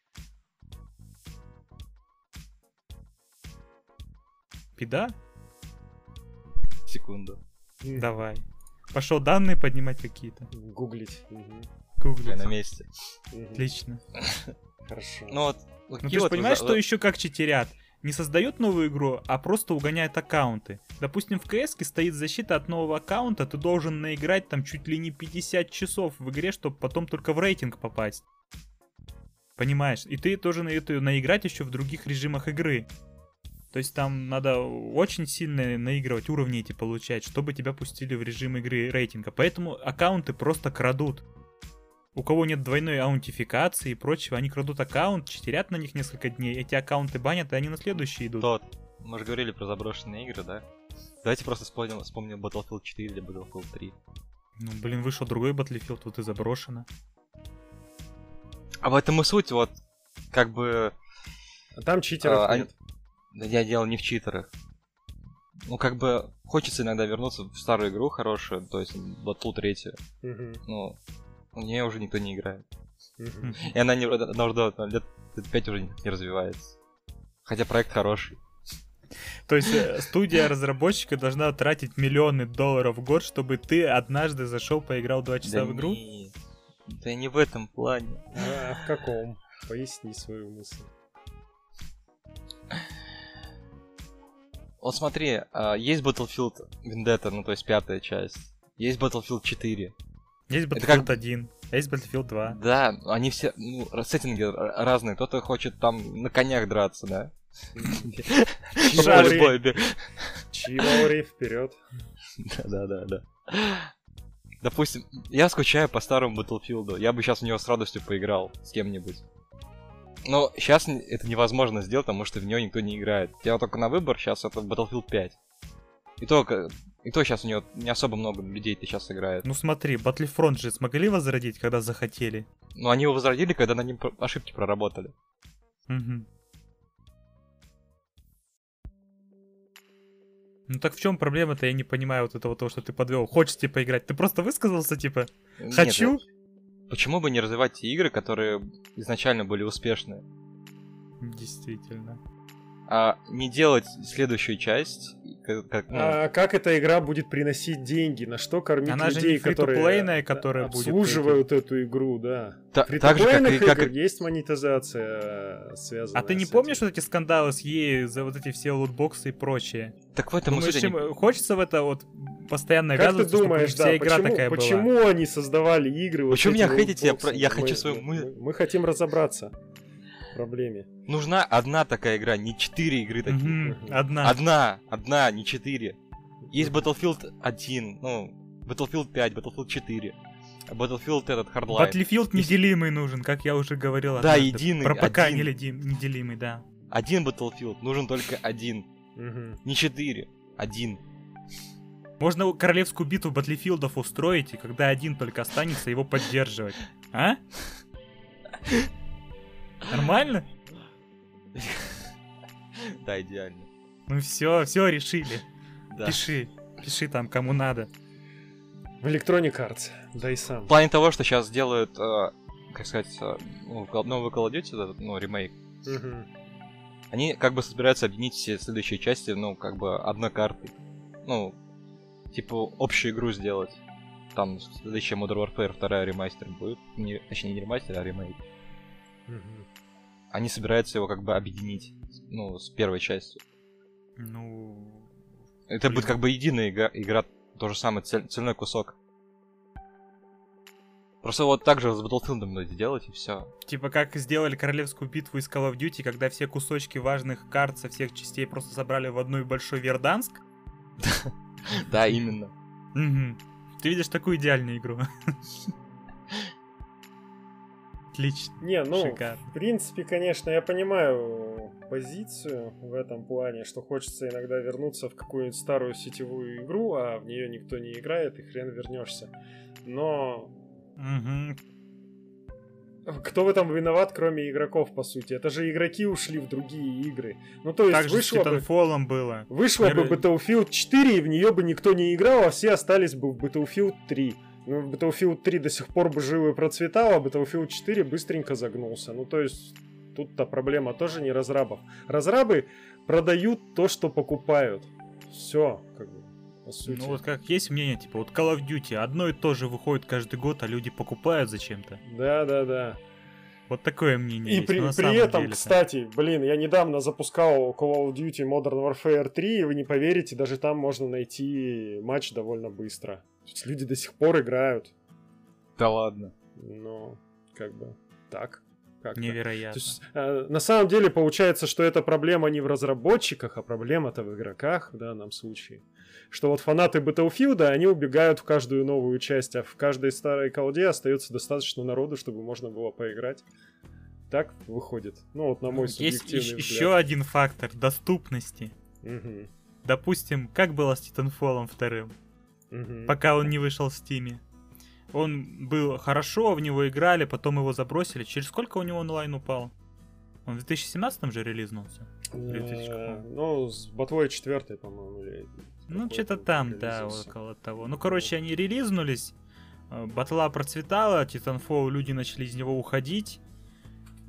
Пида? Секунду. Давай. Пошел данные поднимать какие-то. Гуглить. Мгм. Гугли. Я на месте. Отлично. [laughs] Хорошо. Ну вот, Ну ты же понимаешь, за- что еще как читерят? Не создают новую игру, а просто угоняют аккаунты. Допустим, в КС стоит защита от нового аккаунта, ты должен наиграть там чуть ли не 50 часов в игре, чтобы потом только в рейтинг попасть. Понимаешь? И ты тоже на это наиграть еще в других режимах игры. То есть там надо очень сильно наигрывать, уровни эти получать, чтобы тебя пустили в режим игры рейтинга. Поэтому аккаунты просто крадут. У кого нет двойной аутентификации и прочего, они крадут аккаунт, читерят на них несколько дней, эти аккаунты банят, и они на следующие идут. Тот. Мы же говорили про заброшенные игры, да? Давайте просто вспомним, вспомним Battlefield 4 или Battlefield 3. Ну, блин, вышел другой Battlefield, вот и заброшено. А в этом и суть, вот, как бы... А там читеров а, нет. Да я дело не в читерах. Ну, как бы, хочется иногда вернуться в старую игру хорошую, то есть Battlefield 3. Мгм. Ну, в нее уже никто не играет. И она, не, она уже лет 5 уже не развивается. Хотя проект хороший. То есть э, студия разработчика должна тратить миллионы долларов в год, чтобы ты однажды зашел, поиграл два часа да в игру? не- да не в этом плане. А в каком? Поясни свою мысль. Вот смотри, а, есть Battlefield Vendetta, ну то есть пятая часть. Есть Battlefield 4. Есть Battlefield как- 1, а есть Battlefield 2. Да, они все, ну, сеттинги разные. Кто-то хочет там на конях драться, да? Бег- Чивалри, вперед. Да, да, да. Допустим, я скучаю по старому Battlefield. Я бы сейчас в него с радостью поиграл с кем-нибудь. Но сейчас это невозможно сделать, потому что в него никто не играет. У тебя только на выбор сейчас это Battlefield 5. И только и то сейчас у него не особо много людей-то сейчас играет. Ну смотри, Battlefront же смогли возродить, когда захотели. Но они его возродили, когда на про- ошибки проработали. Мгм. Ну так в чем проблема-то, я не понимаю вот этого того, что ты подвел. Хочете поиграть? Ты просто высказался, типа, Нет, хочу? Почему бы не развивать те игры, которые изначально были успешны? Действительно. А не делать следующую часть, как, как, ну, А как эта игра будет приносить деньги? На что кормить Она же людей, не которые фри-то-плейная, которая будет обслуживают эту игру, да. та- так же, как Как, игр и- есть монетизация э, связанная А ты не с помнишь этим. вот эти скандалы с ей за вот эти все лутбоксы и прочее? Так в этом Думаешь, они- им хочется в это вот постоянно Как ты думаешь, вся да, игра почему, такая была? почему они создавали игры? вот Почему с меня хейтите? Я я Мы- хочу свою мы, мы- хотим разобраться проблеме. Нужна одна такая игра, не четыре игры такие. Мгм. Одна. Одна, одна, не четыре. Есть Battlefield 1, ну, Battlefield 5, Battlefield 4. а Battlefield этот, Hardline. Battlefield неделимый нужен, как я уже говорил. Да, однажды. единый, Про ПК один. неделимый, да. Один Battlefield, нужен только один. Не четыре, один. Можно королевскую битву Батлифилдов устроить, и когда один только останется, его поддерживать. А? Нормально? [laughs] Да, идеально. Ну все, все решили. Да. Пиши. Пиши там, кому надо. В Electronic Arts, да и сам. В плане того, что сейчас делают, э, как сказать, э, ну, новый Call of Duty, этот, ну, ремейк, Мгм. они как бы собираются объединить все следующие части, ну, как бы одной картой. Ну, типа, общую игру сделать. Там следующая Modern Warfare 2 ремастер будет. Не, точнее, не ремастер, а ремейк. Мгм. Они собираются его как бы объединить, ну, с первой частью. Ну... Это Блин. будет как бы единая игра, игра то же самое, цель- цельной кусок. Просто вот так же с Battlefield надо делать, и все. Типа как сделали королевскую битву из Call of Duty, когда все кусочки важных карт со всех частей просто собрали в одной большой Верданск. [laughs] Да, именно. Ты видишь такую идеальную игру. [laughs] Отлично. Не, ну, Шикарно. в принципе, конечно, я понимаю позицию в этом плане, что хочется иногда вернуться в какую-нибудь старую сетевую игру, а в нее никто не играет, и хрен вернешься. Но Мгм. Кто в этом виноват, кроме игроков, по сути? Это же игроки ушли в другие игры. Ну, то есть Так же с вышло бы... Было. Вышла бы Мир- Battlefield 4, и в нее бы никто не играл, а все остались бы в Battlefield 3. Ну, Battlefield 3 до сих пор бы жил и процветал, а Battlefield 4 быстренько загнулся. Ну, то есть, тут-то проблема тоже не разрабов. Разрабы продают то, что покупают. Все, как бы. Ну вот как есть мнение, типа, вот Call of Duty одно и то же выходит каждый год, а люди покупают зачем-то. Да-да-да. Вот такое мнение И есть. при, при этом, деле-то- кстати, блин, я недавно запускал Call of Duty Modern Warfare 3, и вы не поверите, даже там можно найти матч довольно быстро. То есть люди до сих пор играют. Да ладно. Ну, как бы так. Как То Невероятно. есть, э, на самом деле получается, что эта проблема не в разработчиках, а проблема-то в игроках в данном случае. Что вот фанаты Battlefield, они убегают в каждую новую часть, а в каждой старой колде остается достаточно народу, чтобы можно было поиграть. Так выходит. Ну вот на мой Есть субъективный ещё- взгляд. еще один фактор доступности. Мгм, Допустим, как было с Titanfall вторым, мгм. пока он не вышел в Стиме. Он был хорошо, в него играли, потом его забросили. Через сколько у него онлайн упал? Он в 2017 же релизнулся. Э, 2000 каком? Ну, с ботвой четвертой, по-моему, или... Ну, что-то там, да, около того. Ну, короче, они релизнулись, э, батла процветала, Titanfall, люди начали из него уходить.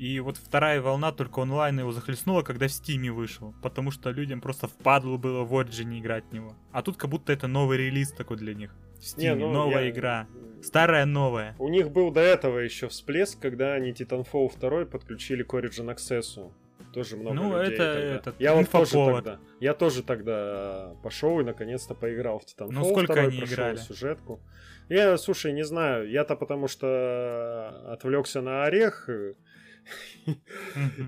И вот вторая волна только онлайн его захлестнула, когда в Стиме вышел. Потому что людям просто впадло было в Origin играть в него. А тут как будто это новый релиз такой для них. В Не, Стиме, ну, новая я- игра. Старая новая. У них был до этого еще всплеск, когда они Titanfall 2 подключили к Origin Access. Тоже много Ну, людей это тогда. этот, я вот тоже тогда. Я тоже тогда пошел и наконец-то поиграл в Titanfall. Ну, сколько 2, они прошел играли? сюжетку. Я, слушай, не знаю. Я-то потому что отвлекся на орех.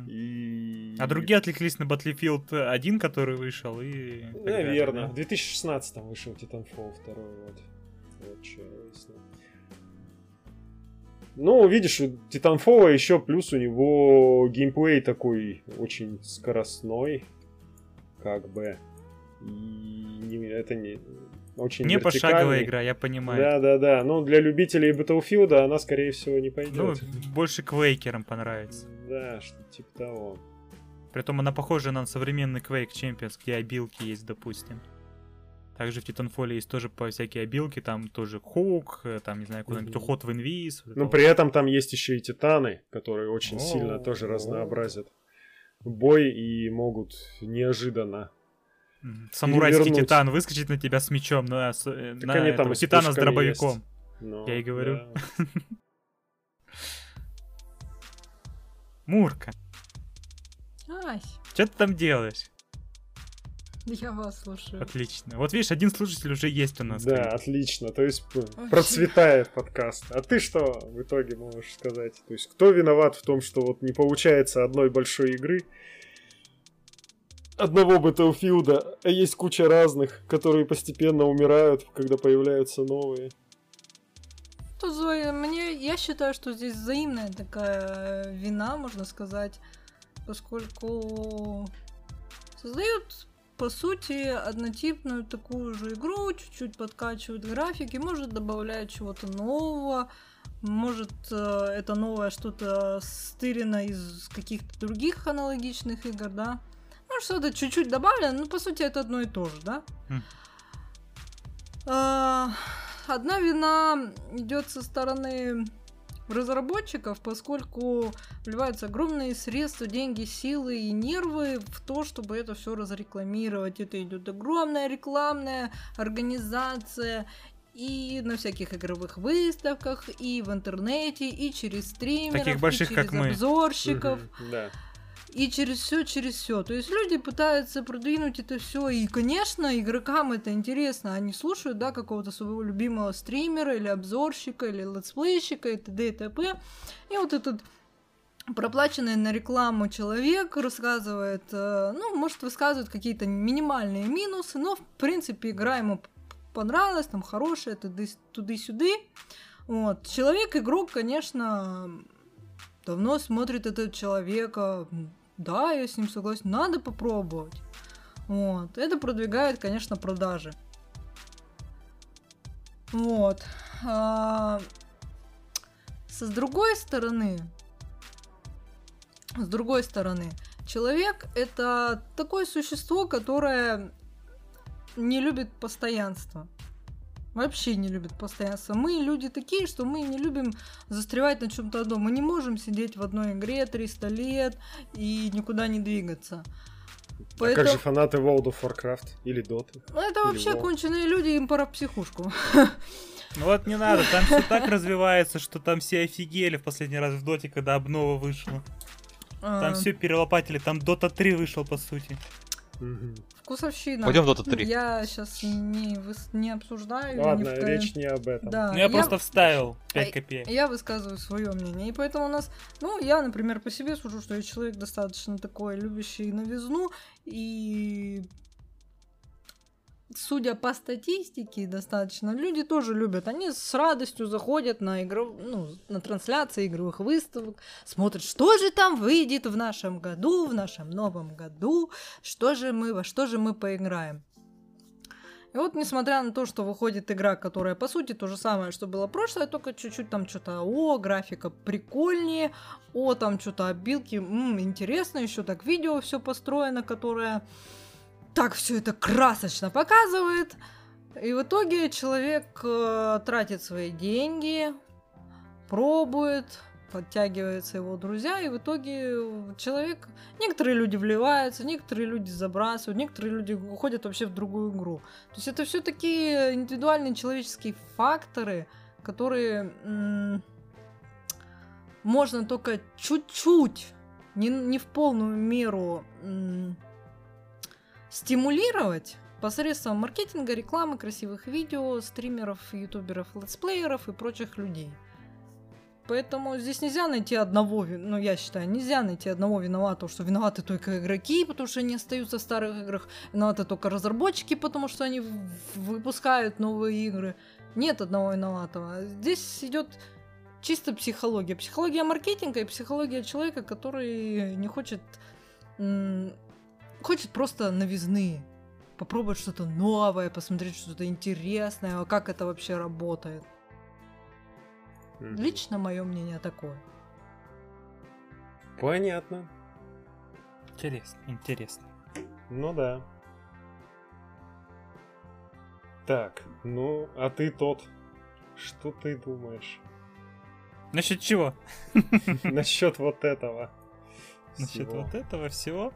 И... А другие отвлеклись на Battlefield 1, который вышел, и... Наверное. В 2016 вышел Titanfall 2. Вот. Ну, видишь, у Titanfall еще плюс у него геймплей такой очень скоростной, как бы. И это не очень Не пошаговая игра, я понимаю. Да, да, да. Ну, для любителей Battlefield она, скорее всего, не Ну, пойдет. больше квейкерам понравится. Да, что типа того. Притом она похожа на современный Quake Champions, где обилки есть, допустим. Также в Titanfall есть тоже по всякие обилки, там тоже хук, э, там, не знаю, куда-нибудь уход в инвиз. вот Но вот. при этом там есть еще и титаны, которые очень сильно тоже О. разнообразят бой и могут неожиданно. Самурайский вернуть. титан выскочит на тебя с мечом, на, с- э, Так на они там этого с титана с дробовиком. есть. Но, Я и говорю. да. [laughs] Мурка, Ай, что ты там делаешь? я вас слушаю. Отлично. Вот видишь, один слушатель уже есть у нас. Да, бы. отлично. То есть Вообще. процветает подкаст. А ты что в итоге можешь сказать? То есть кто виноват в том, что вот не получается одной большой игры? Одного Battlefield, а есть куча разных, которые постепенно умирают, когда появляются новые. Тут вза- мне, я считаю, что здесь взаимная такая вина, можно сказать, поскольку создают по сути однотипную такую же игру, чуть-чуть подкачивают графики, может добавляют чего-то нового, может э, это новое что-то стырено из каких-то других аналогичных игр, да. Ну, что-то чуть-чуть добавлено, но по сути это одно и то же, да. Хм. А, Одна вина идет со стороны разработчиков, поскольку вливаются огромные средства, деньги, силы и нервы в то, чтобы это все разрекламировать. Это идет огромная рекламная организация и на всяких игровых выставках, и в интернете, и через стримеров, Таких и больших, через как мы. обзорщиков. Мгм, Да. И через все, через все. То есть люди пытаются продвинуть это все. И, конечно, игрокам это интересно. Они слушают, да, какого-то своего любимого стримера или обзорщика, или летсплейщика, и т.д. и т.п. И вот этот проплаченный на рекламу человек рассказывает, э, ну, может, высказывает какие-то минимальные минусы, но, в принципе, игра ему понравилась, там, хорошая, туды- туды-сюды. Вот. Человек-игрок, конечно, давно смотрит этого человека. Да, я с ним согласен. Надо попробовать. Вот. Это продвигает, конечно, продажи. Вот. А, С другой стороны, с другой стороны, человек это такое существо, которое не любит постоянство. Вообще не любит постоянство. Мы люди такие, что мы не любим застревать на чем-то одном. Мы не можем сидеть в одной игре 300 лет и никуда не двигаться. А как же фанаты World of Warcraft или Dota? Ну, это Или вообще WoW. конченые люди, им пора в психушку. Ну вот не надо, там все так развивается, что там все офигели в последний раз в доте, когда обнова вышла. Там А, все перелопатили, там Дота 3 вышел по сути. Вкусовщина. Пойдем в Dota 3. Я сейчас не, выс- не обсуждаю. не Ладно, вка- речь не об этом. Да, Ну я просто вставил 5 Ай, копеек. Я высказываю свое мнение. И поэтому у нас, ну, я, например, по себе сужу, что я человек достаточно такой, любящий новизну. И судя по статистике, достаточно люди тоже любят. Они с радостью заходят на игру, ну, на трансляции игровых выставок, смотрят, что же там выйдет в нашем году, в нашем новом году, что же мы, во что же мы поиграем. И вот, несмотря на то, что выходит игра, которая, по сути, то же самое, что было прошлое, только чуть-чуть там что-то, о, графика прикольнее, о, там что-то обилки, м, интересно, еще так видео все построено, которое так все это красочно показывает. И в итоге человек э, тратит свои деньги, пробует, подтягиваются его друзья, и в итоге человек... Некоторые люди вливаются, некоторые люди забрасывают, некоторые люди уходят вообще в другую игру. То есть это все такие индивидуальные человеческие факторы, которые м, можно только чуть-чуть, не, не в полную меру м, стимулировать посредством маркетинга, рекламы, красивых видео, стримеров, ютуберов, летсплееров и прочих людей. Поэтому здесь нельзя найти одного, ну я считаю, нельзя найти одного виноватого, что виноваты только игроки, потому что они остаются в старых играх, виноваты только разработчики, потому что они выпускают новые игры. Нет одного виноватого. Здесь идет чисто психология. Психология маркетинга и психология человека, который не хочет... хочет просто новизны. Попробовать что-то новое, посмотреть что-то интересное, а как это вообще работает. Мгм. Лично мое мнение такое. Понятно. Интересно, интересно. Ну да. Так, ну, а ты тот. Что ты думаешь Насчет чего? [laughs] насчет вот этого? Насчет вот этого всего?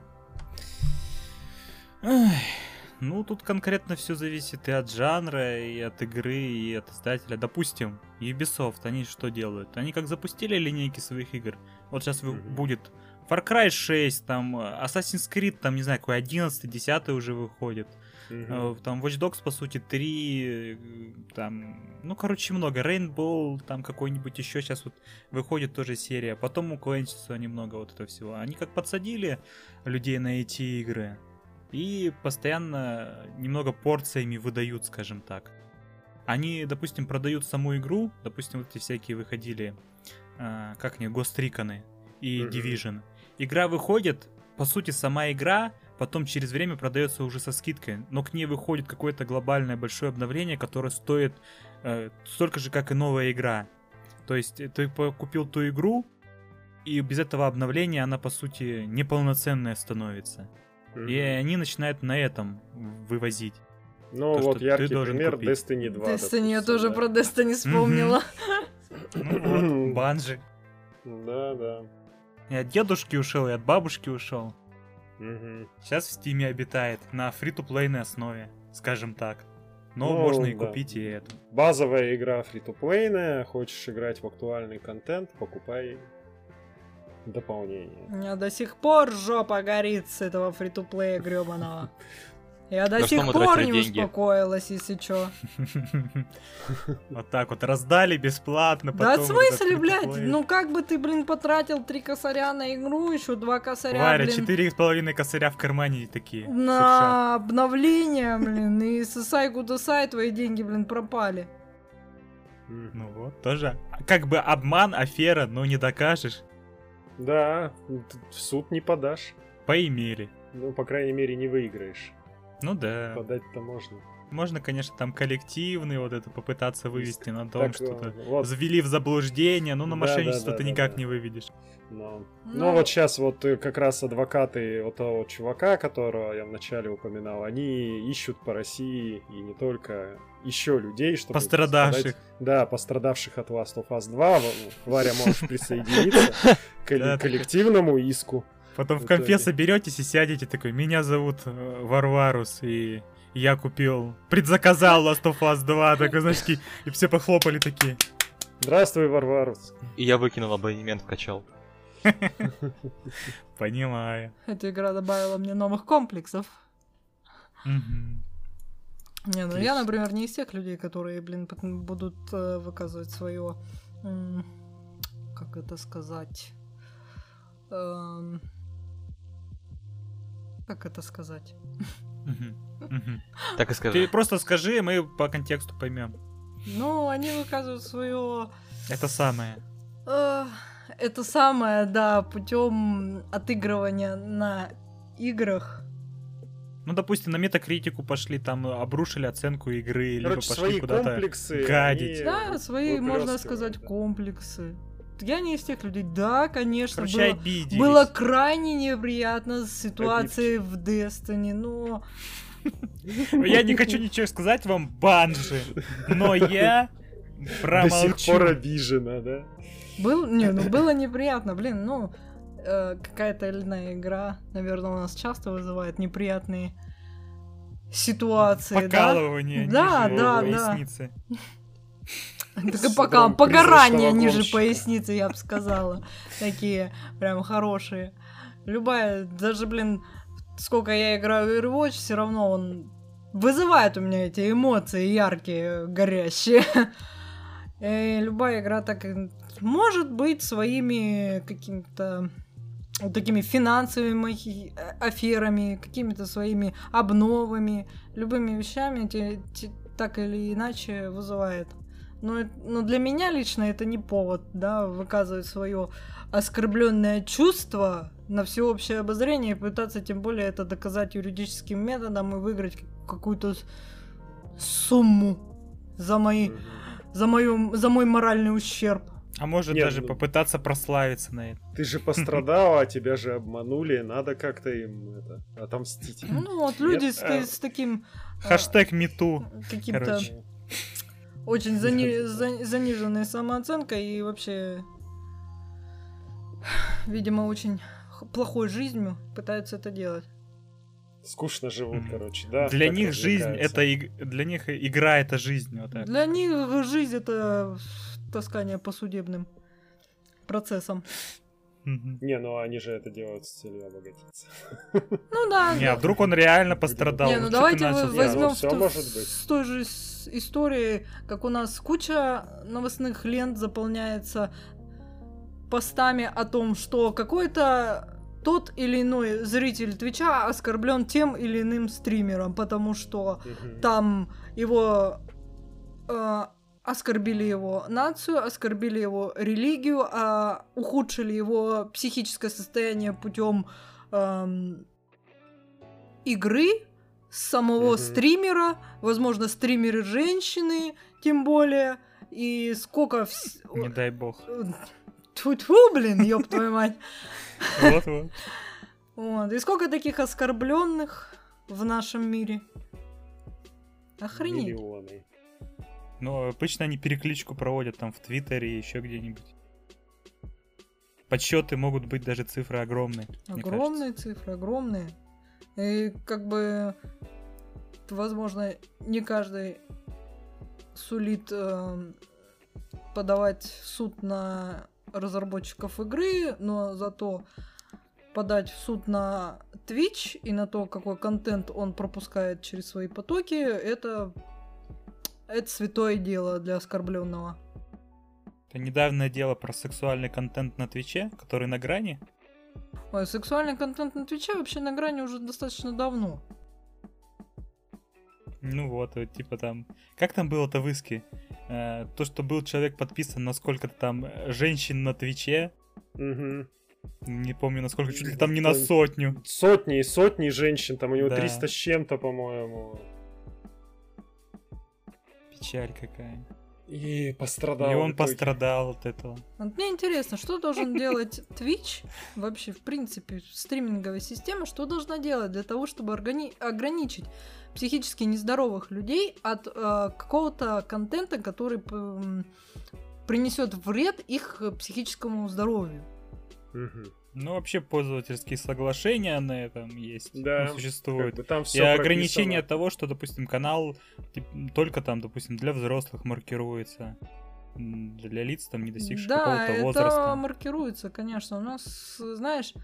Ну, тут конкретно все зависит и от жанра, и от игры, и от издателя. Допустим, Ubisoft, они что делают? Они как запустили линейки своих игр. Вот сейчас Мгм. будет Far Cry 6, там э, Assassin's Creed, там, не знаю, какой 11 10 уже выходит. Э, Там Watch Dogs, по сути, 3, э, там, ну, короче, много. Rainbow, там какой-нибудь еще сейчас вот выходит тоже серия. Потом у Quench's немного вот этого всего. Они как подсадили людей на эти игры и постоянно немного порциями выдают, скажем так. Они, допустим, продают саму игру, допустим, вот эти всякие выходили, а, как они, Гостриканы и Мгм. Division. Игра выходит, по сути, сама игра потом через время продается уже со скидкой, но к ней выходит какое-то глобальное большое обновление, которое стоит э, столько же, как и новая игра. То есть э, ты купил ту игру, и без этого обновления она, по сути, неполноценная становится. И они начинают на этом вывозить. Ну то, вот яркий пример купить. Destiny 2. Destiny, я допустим, тоже да. про Destiny вспомнила. [laughs] Ну вот, Банжи. Да, да. И от дедушки ушел, и от бабушки ушел. Сейчас в Стиме обитает на фри-то-плейной основе, скажем так. Но Ну, можно и да. купить и эту. Базовая игра фри-то-плейная, хочешь играть в актуальный контент, покупай дополнение. У меня до сих пор жопа горит с этого фри-то-плея гребаного. Я до сих пор не деньги? успокоилась, если чё. Вот так вот раздали бесплатно. Да в смысле, блядь? Ну как бы ты, блин, потратил три косаря на игру, еще два косаря, Варя, четыре с половиной косаря в кармане такие. на обновление, блин, и сосай кудасай, твои деньги, блин, пропали. Ну вот, тоже. Как бы обман, афера, но не докажешь. Да, в суд не подашь. Поимели. Ну, по крайней мере, не выиграешь. Ну да. Подать-то можно. Можно, конечно, там коллективный вот это попытаться вывести на том, Так, что-то э, вот, завели в заблуждение, но на Да, мошенничество да, ты да, никак да. не выведешь. но- Ну, Ну вот сейчас вот э, как раз адвокаты вот того чувака, которого я вначале упоминал, они ищут по России и не только еще людей, чтобы Пострадавших. подать- Да, пострадавших от Last of Us 2. В- Варя, можешь присоединиться [laughs] к коллективному иску. Потом в итоге. соберетесь и сядете такой, меня зовут э, Варварус, и я купил, предзаказал Last of Us 2, такой, знаешь, такие, и все похлопали такие. Здравствуй, Варварус. И я выкинул абонемент качал. [laughs] Понимаю. Эта игра добавила мне новых комплексов. Не, ну я, например, не из тех людей, которые, блин, потом будут э, выказывать свое, как это сказать, Эм, как это сказать? [laughs] Так и Ты скажи. просто скажи, мы по контексту поймем. Ну, они выказывают свое Это самое. Э, Это самое, да, путем отыгрывания на играх. Ну, допустим, на метакритику пошли, там обрушили оценку игры, либо Короче, пошли свои куда-то. комплексы. гадить. они Да, свои, можно сказать, да. комплексы. Я не из тех людей. Да, конечно, Короче, было, обиделись. было крайне неприятно с ситуацией в Destiny, но... Я не хочу ничего сказать вам, банжи, но я До сих промолчу. пор обижена, да? Был, не, ну было неприятно, блин, ну... э, какая-то или иная игра, наверное, у нас часто вызывает неприятные ситуации, да? Покалывание Да, ниже да, Так поясницы. Синдром пока призрачного ниже поясницы, я бы сказала. Такие прям хорошие. Любая, даже, блин, сколько я играю в Overwatch, все равно он вызывает у меня эти эмоции яркие, горящие. И любая игра так может быть своими какими-то вот такими финансовыми э, аферами, какими-то своими обновами, любыми вещами те- те- так или иначе вызывает. Но, э- но для меня лично это не повод, да, выказывать свое оскорбленное чувство на всеобщее обозрение и пытаться тем более это доказать юридическим методом и выиграть какую-то сумму за мои, за мою, за мой моральный ущерб. А может Нет, даже ну- попытаться прославиться на этом. Ты же пострадала, а тебя же обманули, надо как-то им это отомстить. Ну вот люди с, э, с таким э, Хэштег мету. каким-то. Очень зани- за- заниженной самооценкой и вообще, видимо, очень плохой жизнью пытаются это делать. Скучно живут, короче, да. Для них жизнь это иг- для них игра это жизнь. Вот так. Для них жизнь это таскание по судебным процессам. Не, ну они же это делают с целью обогатиться. Ну да. Не, да. а вдруг он реально пострадал? Не, ну Чё ты давайте ну возьмем всё в, ту- может быть. с той же истории, как у нас куча новостных лент заполняется постами о том, что какой-то тот или иной зритель Твича оскорблен тем или иным стримером, потому что Мгм. там его э, оскорбили его нацию, оскорбили его религию, а ухудшили его психическое состояние путем эм, игры самого Мгм. стримера, возможно, стримеры женщины, тем более, и сколько... вс- Не дай бог. Тьфу-тьфу, блин, ёб твою мать. Вот-вот. Вот. И сколько таких оскорбленных в нашем мире? Охренеть. Миллионы. Но обычно они перекличку проводят там в Твиттере и еще где-нибудь. Подсчеты могут быть даже цифры огромные. мне Огромные цифры, огромные. И как бы, возможно, не каждый сулит эм, подавать суд на разработчиков игры, но зато подать в суд на Twitch и на то, какой контент он пропускает через свои потоки, это, это святое дело для оскорбленного. Это недавнее дело про сексуальный контент на Твиче, который на грани. Ой, сексуальный контент на Твиче вообще на грани уже достаточно давно. Ну вот, вот, типа там... Как там было-то в иске? Э, то, что был человек подписан на сколько-то там э, женщин на Твиче. Мгм. Не помню, насколько, чуть ли там не на сотню. Сотни и сотни женщин, там у него Да. 300 с чем-то, по-моему. Печаль какая. И пострадал. И он пострадал от этого. Вот мне интересно, что должен делать Twitch, вообще, в принципе, стриминговая система, что должна делать для того, чтобы органи- ограничить психически нездоровых людей от э, какого-то контента, который м, принесет вред их э, психическому здоровью. Мгм. Ну, вообще, пользовательские соглашения на этом есть. Да, ну, существуют. Как бы там И все ограничение того, что, допустим, канал только там, допустим, для взрослых маркируется. Для лиц, там, не достигших да, какого-то это возраста. маркируется, конечно. У нас, знаешь,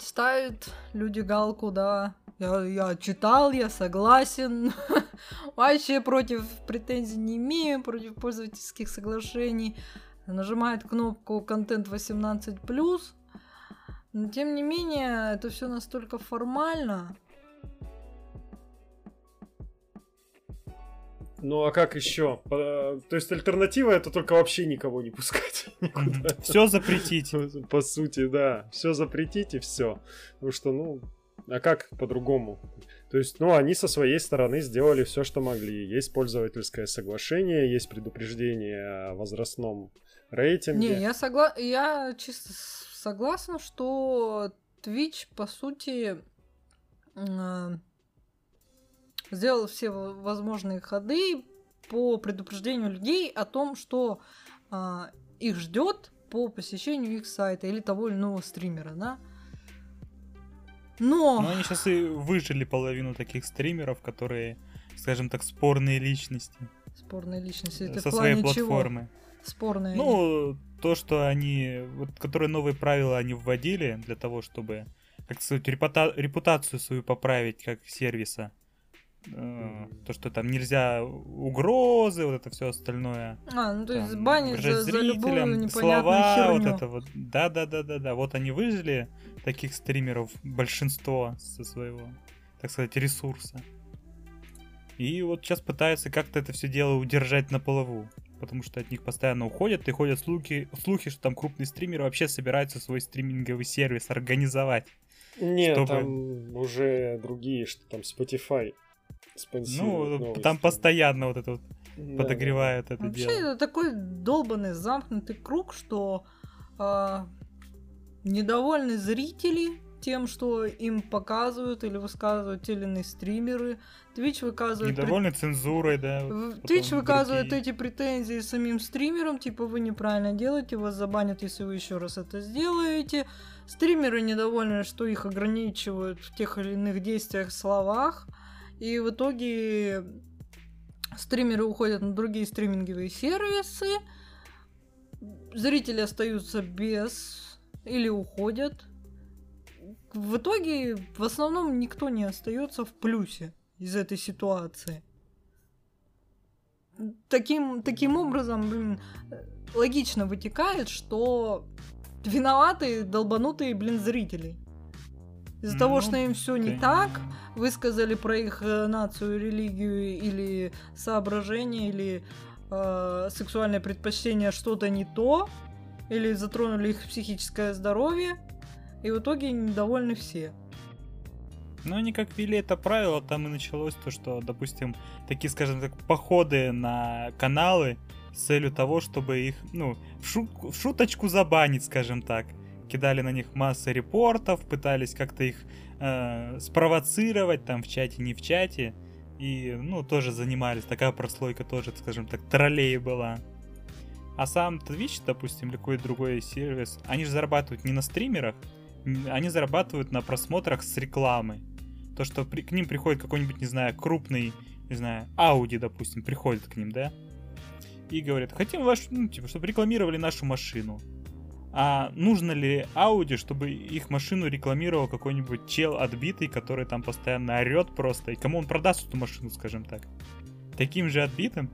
ставят люди галку, да. Я, я читал, я согласен. [laughs] Вообще против претензий не имею, против пользовательских соглашений. Нажимает кнопку контент 18+. Но тем не менее, это все настолько формально. Ну а как еще? То есть альтернатива это только вообще никого не пускать. [laughs] никуда. Все запретить. По сути, да. Все запретить и все. Потому что, ну, а как по-другому? То есть, ну, они со своей стороны сделали все, что могли. Есть пользовательское соглашение, есть предупреждение о возрастном рейтинге. Не, я, согла... я чисто согласна, что Twitch, по сути, м, сделал все возможные ходы по предупреждению людей о том, что а, их ждет по посещению их сайта или того или иного стримера, да. Но... Но они сейчас и выжили половину таких стримеров, которые, скажем так, спорные личности Спорные личности. Это со своей плане чего? Спорные. Ну, то, что они, вот, которые новые правила они вводили для того, чтобы, как сказать, репута- репутацию свою поправить как сервиса. Мгм. То, что там нельзя угрозы, вот это все остальное. А, ну то есть там, банить за, за любую зрителям, непонятную слова, вот херню. это вот. Да, да, да, да, да. Вот они выжили таких стримеров большинство со своего, так сказать, ресурса. И вот сейчас пытаются как-то это все дело удержать на плаву. Потому что от них постоянно уходят, и ходят слухи, слухи, что там крупные стримеры вообще собираются свой стриминговый сервис организовать. Нет, чтобы- там уже другие, что там Spotify спонсирует Ну, там стрим. постоянно вот это вот Да, подогревают это Вообще, дело. это такой долбанный замкнутый круг, что а, недовольны зрители тем, что им показывают или высказывают те или иные стримеры. Twitch выказывает... Недовольны цензурой, да. Twitch выказывает другие. эти претензии самим стримерам, типа вы неправильно делаете, вас забанят, если вы еще раз это сделаете. Стримеры недовольны, что их ограничивают в тех или иных действиях, словах. И в итоге стримеры уходят на другие стриминговые сервисы. Зрители остаются без или уходят. В итоге в основном никто не остается в плюсе из этой ситуации. Таким, таким образом, блин, э, логично вытекает, что виноваты долбанутые, блин, зрители. Из-за того, Ну, что им все не так, высказали про их э, нацию, религию или соображение, или э, сексуальное предпочтение что-то не то, или затронули их психическое здоровье, и в итоге недовольны все. Ну, они как ввели это правило, там и началось то, что, допустим, такие, скажем так, походы на каналы с целью того, чтобы их, ну, в, шутку- в шуточку забанить, скажем так. Кидали на них массы репортов, пытались как-то их э, спровоцировать, там, в чате, не в чате. И, ну, тоже занимались, такая прослойка тоже, скажем так, троллей была. А сам Twitch, допустим, или какой-то другой сервис, они же зарабатывают не на стримерах, они зарабатывают на просмотрах с рекламы. То, что при- к ним приходит какой-нибудь, не знаю, крупный, не знаю, Audi, допустим, приходит к ним, да? И говорят, хотим ваш, ну, типа, чтобы рекламировали нашу машину. А нужно ли Audi, чтобы их машину рекламировал какой-нибудь чел отбитый, который там постоянно орет просто, и кому он продаст эту машину, скажем так? Таким же отбитым?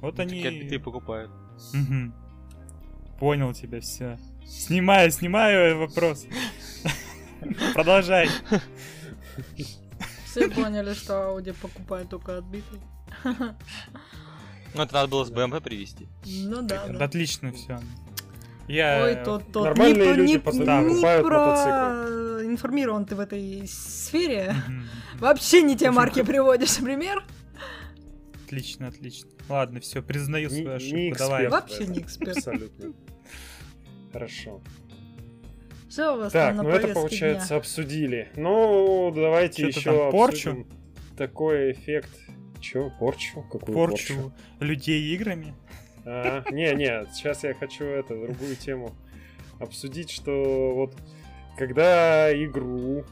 Вот они... Такие отбитые покупают. Мгм. Понял тебя, все. Снимаю, снимаю вопрос. Продолжай. Все поняли, что Audi покупает только отбитый. Ну, это надо было с BMW привезти. Ну да, да. Отлично все. Я... Ой, тот, тот. Нормальные не, люди не, просто не покупают про мотоциклы. информирован ты в этой сфере. Вообще не те марки приводишь, например. Отлично, отлично. Ладно, все, признаю Не- свою не ошибку. Давай. Вообще не эксперт. Абсолютно. Хорошо. Что у вас Так, там на ну это получается дня? обсудили. Ну, давайте Чё-то еще там, порчу? такой эффект. Че, порчу? Какую порчу? Порчу людей играми. А, не, не, сейчас я хочу это, другую тему обсудить, что вот когда игру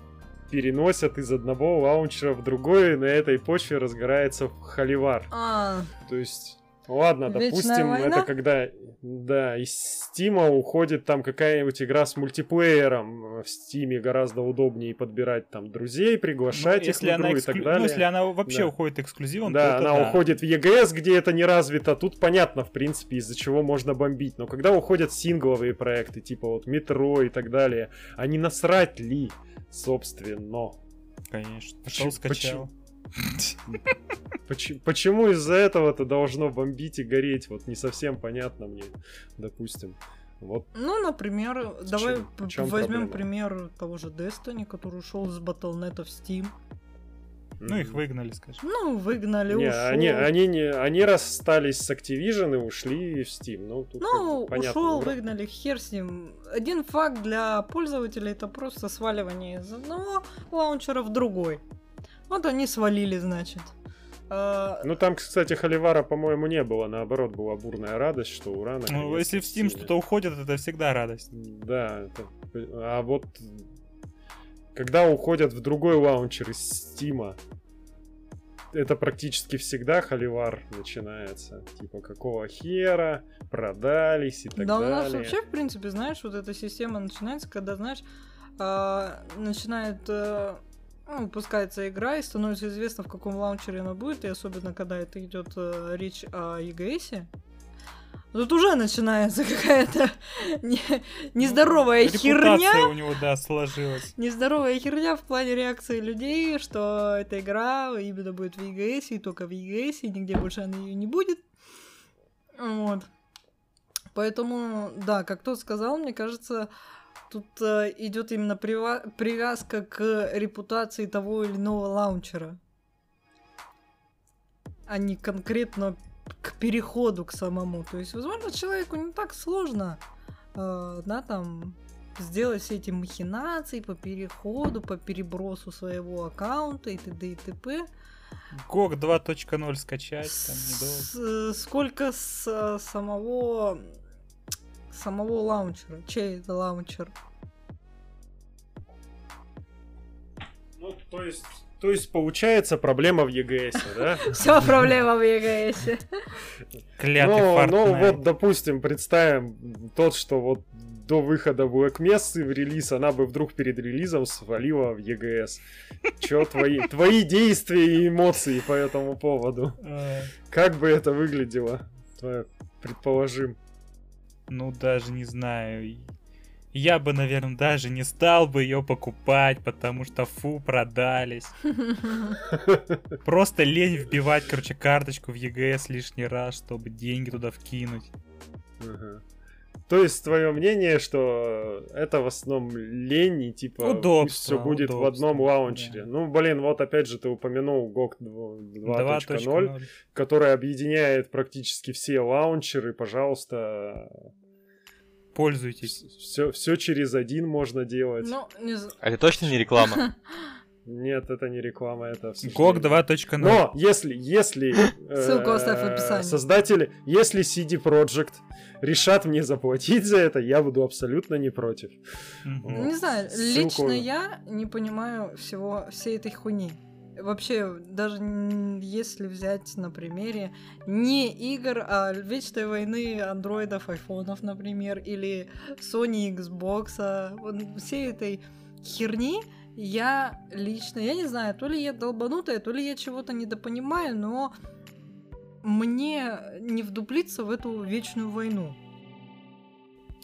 переносят из одного лаунчера в другой, на этой почве разгорается холивар. А, То есть, ладно, Вечная допустим, война? это когда, да, из Стима уходит там какая-нибудь игра с мультиплеером. В Стиме гораздо удобнее подбирать там друзей, приглашать Ну, их если в игру она и эксклю- так ну, далее. если она вообще Да. уходит эксклюзивом, Да, то это она да. уходит в EGS, где это не развито. Тут понятно, в принципе, из-за чего можно бомбить. Но когда уходят сингловые проекты, типа вот Метро и так далее, а не насрать ли, собственно? Конечно. Пошел скачал. Почему, [laughs] почему из-за этого это должно бомбить и гореть? Вот не совсем понятно мне, допустим. Вот, ну, например, давай чем- п- в чем возьмем проблема? пример того же Destiny, который ушел из Battle.net в Steam. Ну, их выгнали, скажем. Ну, выгнали, Не, ушел. они, они, не, они расстались с Activision и ушли в Steam. Ну, тут Ну, понятно. ушел, Вро- выгнали, хер с ним. Один факт для пользователей это просто сваливание из одного лаунчера в другой. Вот они свалили, значит. А, Ну, там, кстати, Холивара, по-моему, не было. Наоборот, была бурная радость, что ура, Ну, если в Steam что-то уходит, это всегда радость. Да, это... А вот когда уходят в другой лаунчер из Стима, это практически всегда холивар начинается. Типа, какого хера, продались и так да, у далее. нас вообще, в принципе, знаешь, вот эта система начинается, когда, знаешь, а, начинает э, ну, игра и становится известно, в каком лаунчере она будет, и особенно, когда это идет э, речь о EGS. Тут уже начинается [laughs] какая-то не- нездоровая Ну, херня. у него, да, сложилась. Нездоровая херня в плане реакции людей, что эта игра именно будет в EGS, и только в EGS, и нигде больше она ее не будет. Вот. Поэтому, да, как тот сказал, мне кажется, тут э, идет именно прива- привязка к репутации того или иного лаунчера, а не конкретно к переходу к самому. То есть, возможно, человеку не так сложно, э, да, там сделать все эти махинации по переходу, по перебросу своего аккаунта и т.д. и т.п. GOG 2.0 скачать, там недолго. С- э, сколько с э, самого самого лаунчера? Чей это лаунчер? Ну, то есть, то есть получается проблема в EGS, да? [laughs] Все проблема в EGS. Клятый Ну, ну вот, допустим, представим тот, что вот до выхода Black Mesa в релиз, она бы вдруг перед релизом свалила в EGS. Чё твои, твои действия и эмоции по этому поводу? Э, Как бы это выглядело? Предположим. Ну, даже не знаю. Я бы, наверное, даже не стал бы ее покупать, потому что фу, продались. [laughs] Просто лень вбивать, короче, карточку в EGS лишний раз, чтобы деньги туда вкинуть. Ага. То есть твое мнение, что это в основном лень и типа Удобство, все будет в удобство, одном лаунчере. да. Ну, блин, вот опять же ты упомянул GOG 2.0, 2.0. который объединяет практически все лаунчеры, пожалуйста, Пользуйтесь. все, все через один можно делать. Ну, не А это точно не реклама? [laughs] Нет, это не реклама, это GOG обсуждение. 2.0. Но если, если Ссылку э, оставь в описании. создатели, если CD Projekt решат мне заплатить за это, я буду абсолютно не против. Не знаю, лично я не понимаю всего всей этой хуйни. Вообще, даже если взять на примере не игр, а вечной войны андроидов, айфонов, например, или Sony Xbox, а всей этой херни, я лично, я не знаю, то ли я долбанутая, то ли я чего-то недопонимаю, но мне не вдуплиться в эту вечную войну.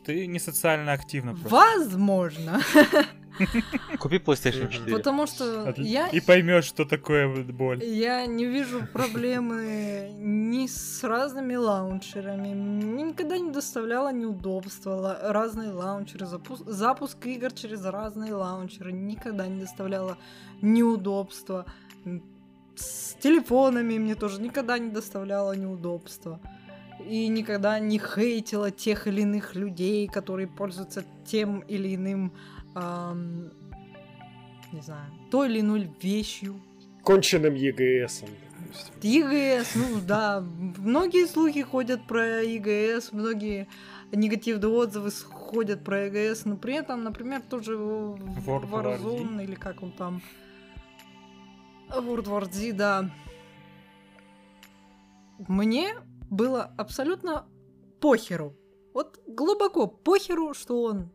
Ты не социально активна просто. Возможно. [laughs] [laughs] Купи PlayStation Мгм. 4. Потому что Отли- я И поймешь, что такое боль. Я не вижу проблемы ни с разными лаунчерами. Мне никогда не доставляло неудобства разные лаунчеры. Запуск, запуск игр через разные лаунчеры никогда не доставляло неудобства. С телефонами мне тоже никогда не доставляло неудобства. И никогда не хейтила тех или иных людей, которые пользуются тем или иным, ам, не знаю, той или иной вещью. Конченным допустим. ЕГС, ну да, многие слухи ходят про ЕГС, многие негативные отзывы ходят про ЕГС, но при этом, например, тоже War. Warzone или как он там, World War Z, да. Мне было абсолютно похеру. Вот глубоко похеру, что он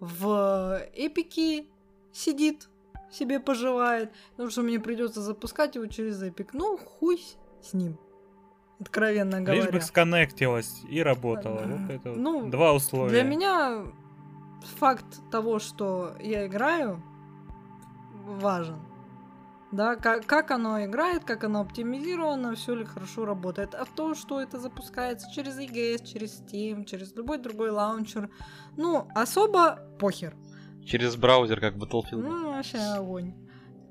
в эпике сидит, себе поживает, потому что мне придется запускать его через эпик. Ну, хуй с ним. Откровенно говоря. Лишь бы сконнектилась и работала. Вот это вот Ну, два условия. Для меня факт того, что я играю, важен. Да, как, как оно играет, как оно оптимизировано, все ли хорошо работает. А то, что это запускается через EGS, через Steam, через любой другой лаунчер, ну, особо похер. Через браузер, как Battlefield. Ну, вообще огонь.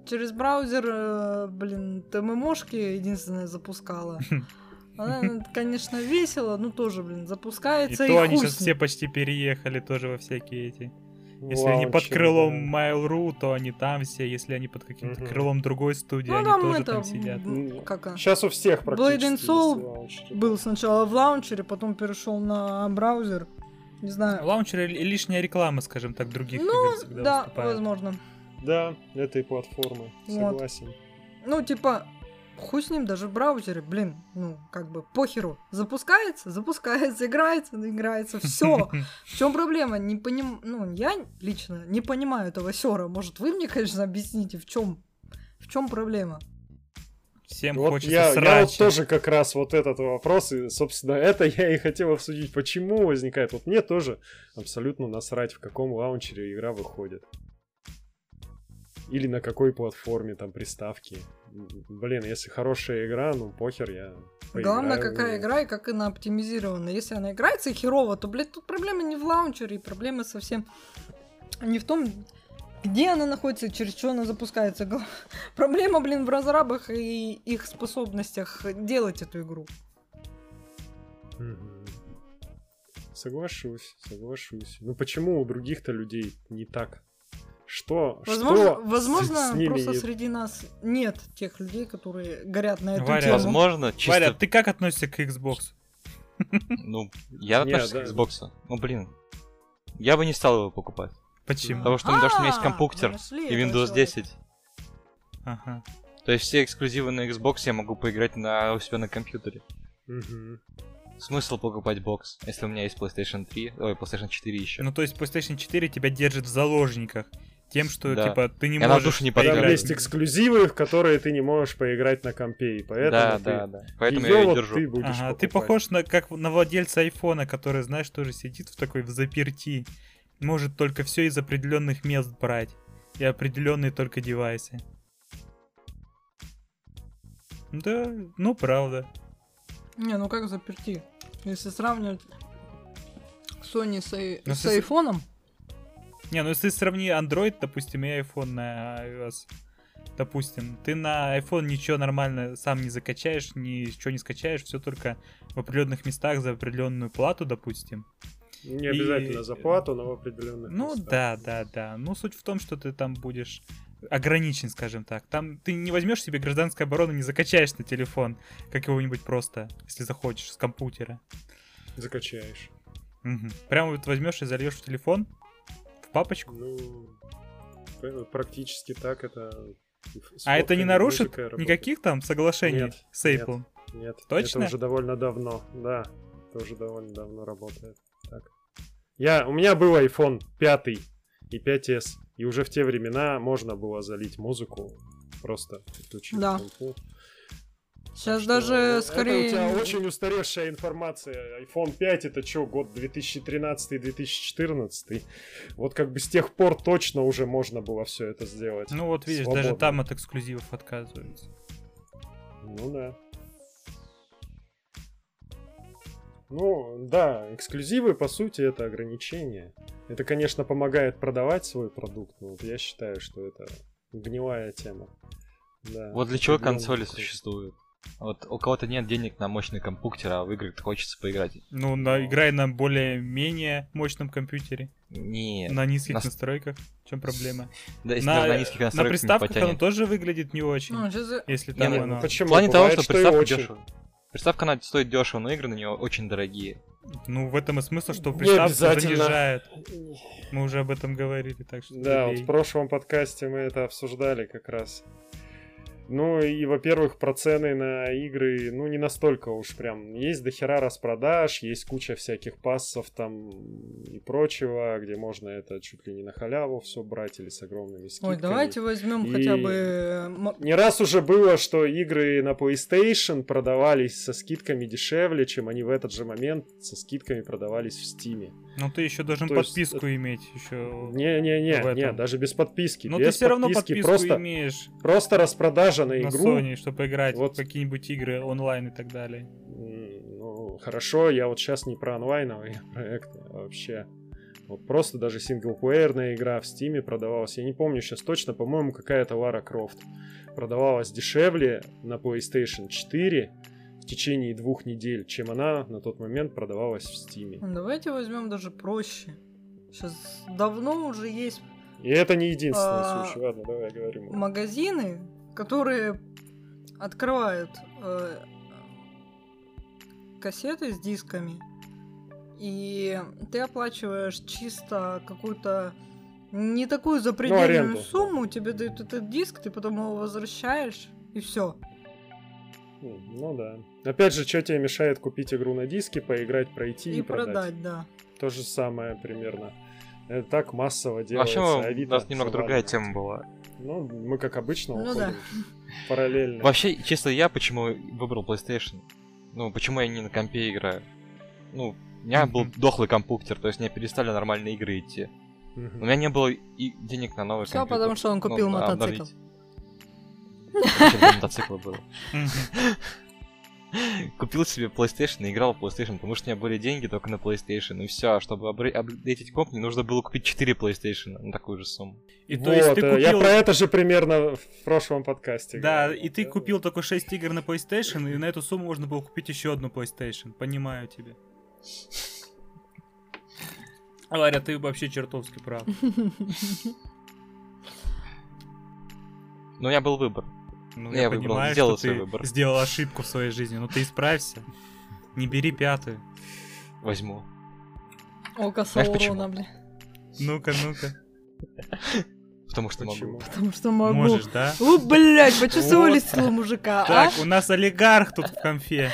Через браузер, э, блин, ТММошки единственное запускала. [laughs] Она, конечно, весело, но тоже, блин, И запускается и, то они сейчас все почти переехали тоже во всякие эти. Если они под крылом да. Mail.ru, то они там все. Если они под каким-то Мгм. крылом другой студии, Ну, они там тоже это, там сидят. м, как она? Сейчас у всех практически Blade and Soul лаунчеры. Был сначала в лаунчере, потом перешел на браузер. Не знаю. Лаунчер и лишняя реклама, скажем так, других Ну, игр всегда да, выступает. возможно. Да, этой платформы, Вот. согласен. Ну, типа, хуй с ним даже в браузере, блин, ну, как бы, похеру. Запускается, запускается, играется, играется, все. [laughs] В чем проблема? Не поним... Ну, я лично не понимаю этого сера. Может, вы мне, конечно, объясните, в чем в чем проблема? Всем Вот хочется я, я срача. вот тоже как раз вот этот вопрос, и, собственно, [laughs] это я и хотел обсудить, почему возникает. Вот мне тоже абсолютно насрать, в каком лаунчере игра выходит. Или на какой платформе, там, приставки. Блин, если хорошая игра, ну похер, я Главное, поиграю в какая игра и как она оптимизирована. Если она играется херово, то, блядь, тут проблема не в лаунчере, проблема совсем не в том, где она находится и через что она запускается. [laughs] Проблема, блин, в разрабах и их способностях делать эту игру. Мгм. Соглашусь, соглашусь. Ну почему у других-то людей не так? Что? Возможно, что с- возможно с ними просто не- среди нас нет тех людей, которые горят на эту Варя, тему. Возможно, чисто... Варя, ты как относишься к Xbox? Ну, я отношусь к Xbox. Ну, блин. Я бы не стал его покупать. Почему? Потому что, потому что у меня есть А, компьютер вы нашли и Windows человека. 10. Ага. То есть все эксклюзивы на Xbox я могу поиграть на, у себя на компьютере. Смысл покупать бокс, если у меня есть PlayStation 3, ой, PlayStation 4 еще. Ну, то есть PlayStation 4 тебя держит в заложниках. Тем, что, Да. типа, ты не Я на можешь душу не Там поиграть. есть эксклюзивы, в которые ты не можешь поиграть на компе, и поэтому да, ты да, да. Поэтому её я вот держу. ты будешь Ага, ты похож на как на владельца айфона, который, знаешь, тоже сидит в такой в заперти. Может только все из определенных мест брать. И определенные только девайсы. Да, ну правда. Не, ну как заперти? Если сравнивать Sony с, ай- Ну, с если- айфоном, Не, ну если сравни Android, допустим, и iPhone на iOS, допустим, ты на iPhone ничего нормально сам не закачаешь, ничего не скачаешь, все только в определенных местах за определенную плату, допустим. Не обязательно И- за плату, но в определенных Ну местах. да, да, да. Ну суть в том, что ты там будешь ограничен, скажем так. Там ты не возьмешь себе гражданскую оборону, не закачаешь на телефон какого-нибудь просто, если захочешь, с компьютера. Закачаешь. Мгм. Прямо вот возьмешь и зальешь в телефон, в папочку. Ну, практически так это... А это не нарушит никаких там соглашений Нет, с Apple? Нет, Точно? это уже довольно давно, да. Это уже довольно давно работает. Так. Я, у меня был iPhone 5 и 5s, и уже в те времена можно было залить музыку, просто подключив Да. Сейчас Что даже это скорее... у тебя очень устаревшая информация. iPhone 5 это что, год 2013-2014? Вот как бы с тех пор точно уже можно было все это сделать. Ну вот видишь, даже Свободно. там от эксклюзивов отказываются. Ну да. Ну, да, эксклюзивы, по сути, это ограничение. Это, конечно, помогает продавать свой продукт, но вот я считаю, что это гнилая тема. Да, Вот для чего консоли такой. существуют. Вот у кого-то нет денег на мощный компьютер, а в игры хочется поиграть. Ну, на, играй на более-менее мощном компьютере, Не, на низких нас- настройках. В чем проблема? да, если на, на низких на настройках не приставках оно тоже выглядит не очень. Ну, щас- Если Не, там ну, оно... Ну, почему? В плане того, Бывает, что и приставка дешево. Приставка она стоит дешево, но игры на нее очень дорогие. Ну, в этом и смысл, что обязательно. занижает. Мы уже об этом говорили, так что Да, вот в прошлом подкасте мы это обсуждали как раз. Ну и, во-первых, про цены на игры, ну, не настолько уж прям. Есть дохера распродаж, есть куча всяких пассов там и прочего, где можно это чуть ли не на халяву все брать или с огромными скидками. Ой, давайте возьмем И- хотя бы... э, Не раз уже было, что игры на PlayStation продавались со скидками дешевле, чем они в этот же момент со скидками продавались в Steam. Ну, ты еще должен То есть подписку иметь еще. Не-не-не, в этом. не, даже без подписки. Но без ты все равно подписку просто, имеешь просто распродажа на на игру. Sony, чтобы играть Вот. в какие-нибудь игры онлайн и так далее. Ну, хорошо, я вот сейчас не про онлайновые проекты, а [laughs] вообще. Вот просто даже синглплеерная игра в Стиме продавалась. Я не помню сейчас точно, по-моему, какая-то Лара Крофт. Продавалась дешевле на PlayStation 4 в течение двух недель, чем она на тот момент продавалась в Стиме. Давайте возьмем даже проще. Сейчас давно уже есть И это не единственный А, случай. Ладно, давай говорим. магазины, которые открывают э, кассеты с дисками, и ты оплачиваешь чисто какую-то не такую запредельную аренду. сумму, тебе дают этот диск, ты потом его возвращаешь, и все. М, Ну да. Опять же, что тебе мешает купить игру на диске, поиграть, пройти и, И продать, да. То же самое примерно. Это так массово делается. Вообще, у Авито нас немного другая заваливает. тема была. Ну, мы как обычно Ну уходим да. [laughs] параллельно. Вообще, честно, я почему выбрал PlayStation? Ну, почему я не на компе играю? Ну, у меня был дохлый компьютер, то есть мне перестали нормальные игры идти. У меня не было и денег на новый Все компьютер. потому, что он купил Ну, мотоцикл. Зачем мне мотоцикл был? Купил себе PlayStation и играл в PlayStation, потому что у меня были деньги только на PlayStation. И все, чтобы апгрей- апдейтить комп, мне нужно было купить 4 PlayStation на такую же сумму. И вот, то есть ты э, я купил... про это же примерно в прошлом подкасте. Да, говорил. и ты купил только 6 игр на PlayStation, и на эту сумму можно было купить еще одну PlayStation. Понимаю тебя. Варя, ты вообще чертовски прав. [laughs] Но у меня был выбор. Ну, Я я, выбрал, понимаю, сделал что свой ты выбор. сделал ошибку в своей жизни, но ты исправься. Не бери пятую. Возьму. Почему? Саурона, бля. Ну-ка, ну-ка. Потому что Почему? могу. Потому что могу. Можешь, да? О, блядь, почувствовали силу мужика, а? Так, у нас олигарх тут в конфе.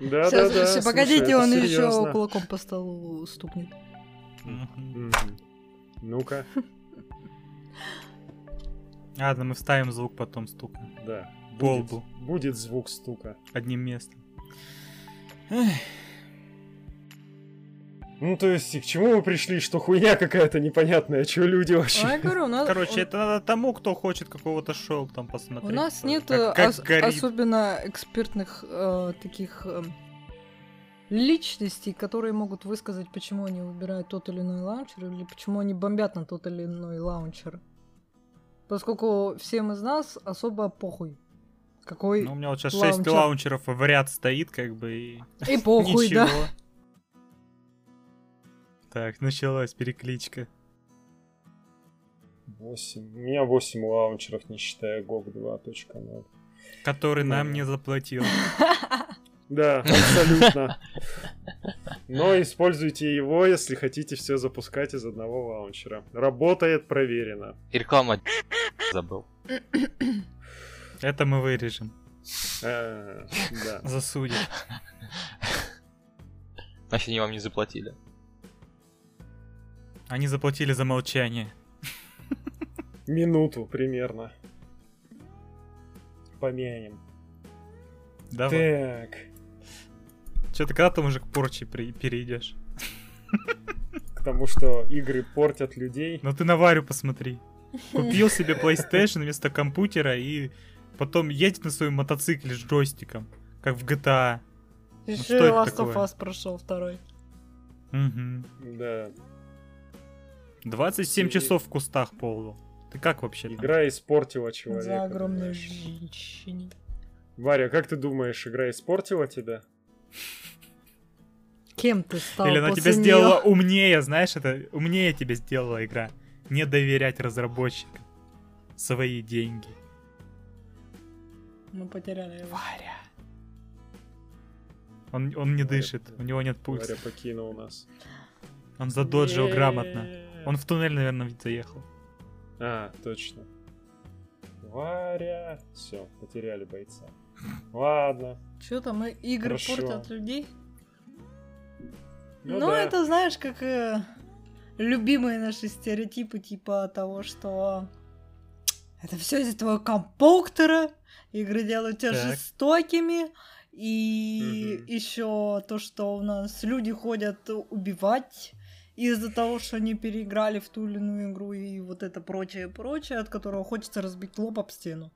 Да-да-да. щас, слушай, погодите, он еще кулаком по столу стукнет. Мгм. Ладно, мы вставим звук потом стука. да. Будет, лбу. будет звук стука. Одним местом. Ну, то есть, и к чему мы пришли, что хуйня какая-то непонятная, что люди вообще... А я говорю, у нас... Короче, это надо тому, кто хочет какого-то шоу там У посмотреть. нас нет Как- э, как ос- горит. особенно экспертных э, таких э, личностей, которые могут высказать, почему они выбирают тот или иной лаунчер, или почему они бомбят на тот или иной лаунчер. Поскольку всем из нас особо похуй. Какой Ну, у меня вот сейчас лаунчер. 6 лаунчеров в ряд стоит, как бы, и... и похуй, Ничего. да. Так, началась перекличка. 8. У меня 8 лаунчеров, не считая GOG 2.0. Который нам не заплатил. [laughs] Да, [laughs] абсолютно. Но используйте его, если хотите все запускать из одного лаунчера. Работает, проверено. И реклама [laughs] забыл. Это мы вырежем. Э, Да. [laughs] Засудим. Значит, они вам не заплатили. Они заплатили за молчание. Минуту примерно. Помянем. Давай. Так, Что-то когда ты уже к порче при- перейдешь? к [laughs] тому, что игры портят людей. Ну ты на Варю посмотри. Купил [laughs] себе PlayStation вместо компьютера и потом едет на своем мотоцикле с джойстиком, как в GTA. Еще что это Last of Us прошел второй. Мгм. Да. 27 И- часов в кустах ползал. Ты как вообще там? Игра испортила человека. За огромной женщине. Варя, как ты думаешь, игра испортила тебя? Кем ты стал Или она после тебя неё? сделала умнее, знаешь, это умнее тебя сделала игра. Не доверять разработчикам. Свои деньги. Мы потеряли его. Варя. Он, он не Варя, дышит, у него нет пульса. Варя покинул нас. Он задоджил грамотно. Э. Он в туннель, наверное, заехал. А, точно. Варя. Все, потеряли бойца. Ладно. Что там, игры Хорошо. портят людей? Ну, Ну, да. это знаешь, как э, любимые наши стереотипы, типа того, что это все из-за твоего компьютера, игры делают тебя Так. жестокими, и Мгм. еще то, что у нас люди ходят убивать из-за того, что они переиграли в ту или иную игру, и вот это прочее, прочее, от которого хочется разбить лоб об стену.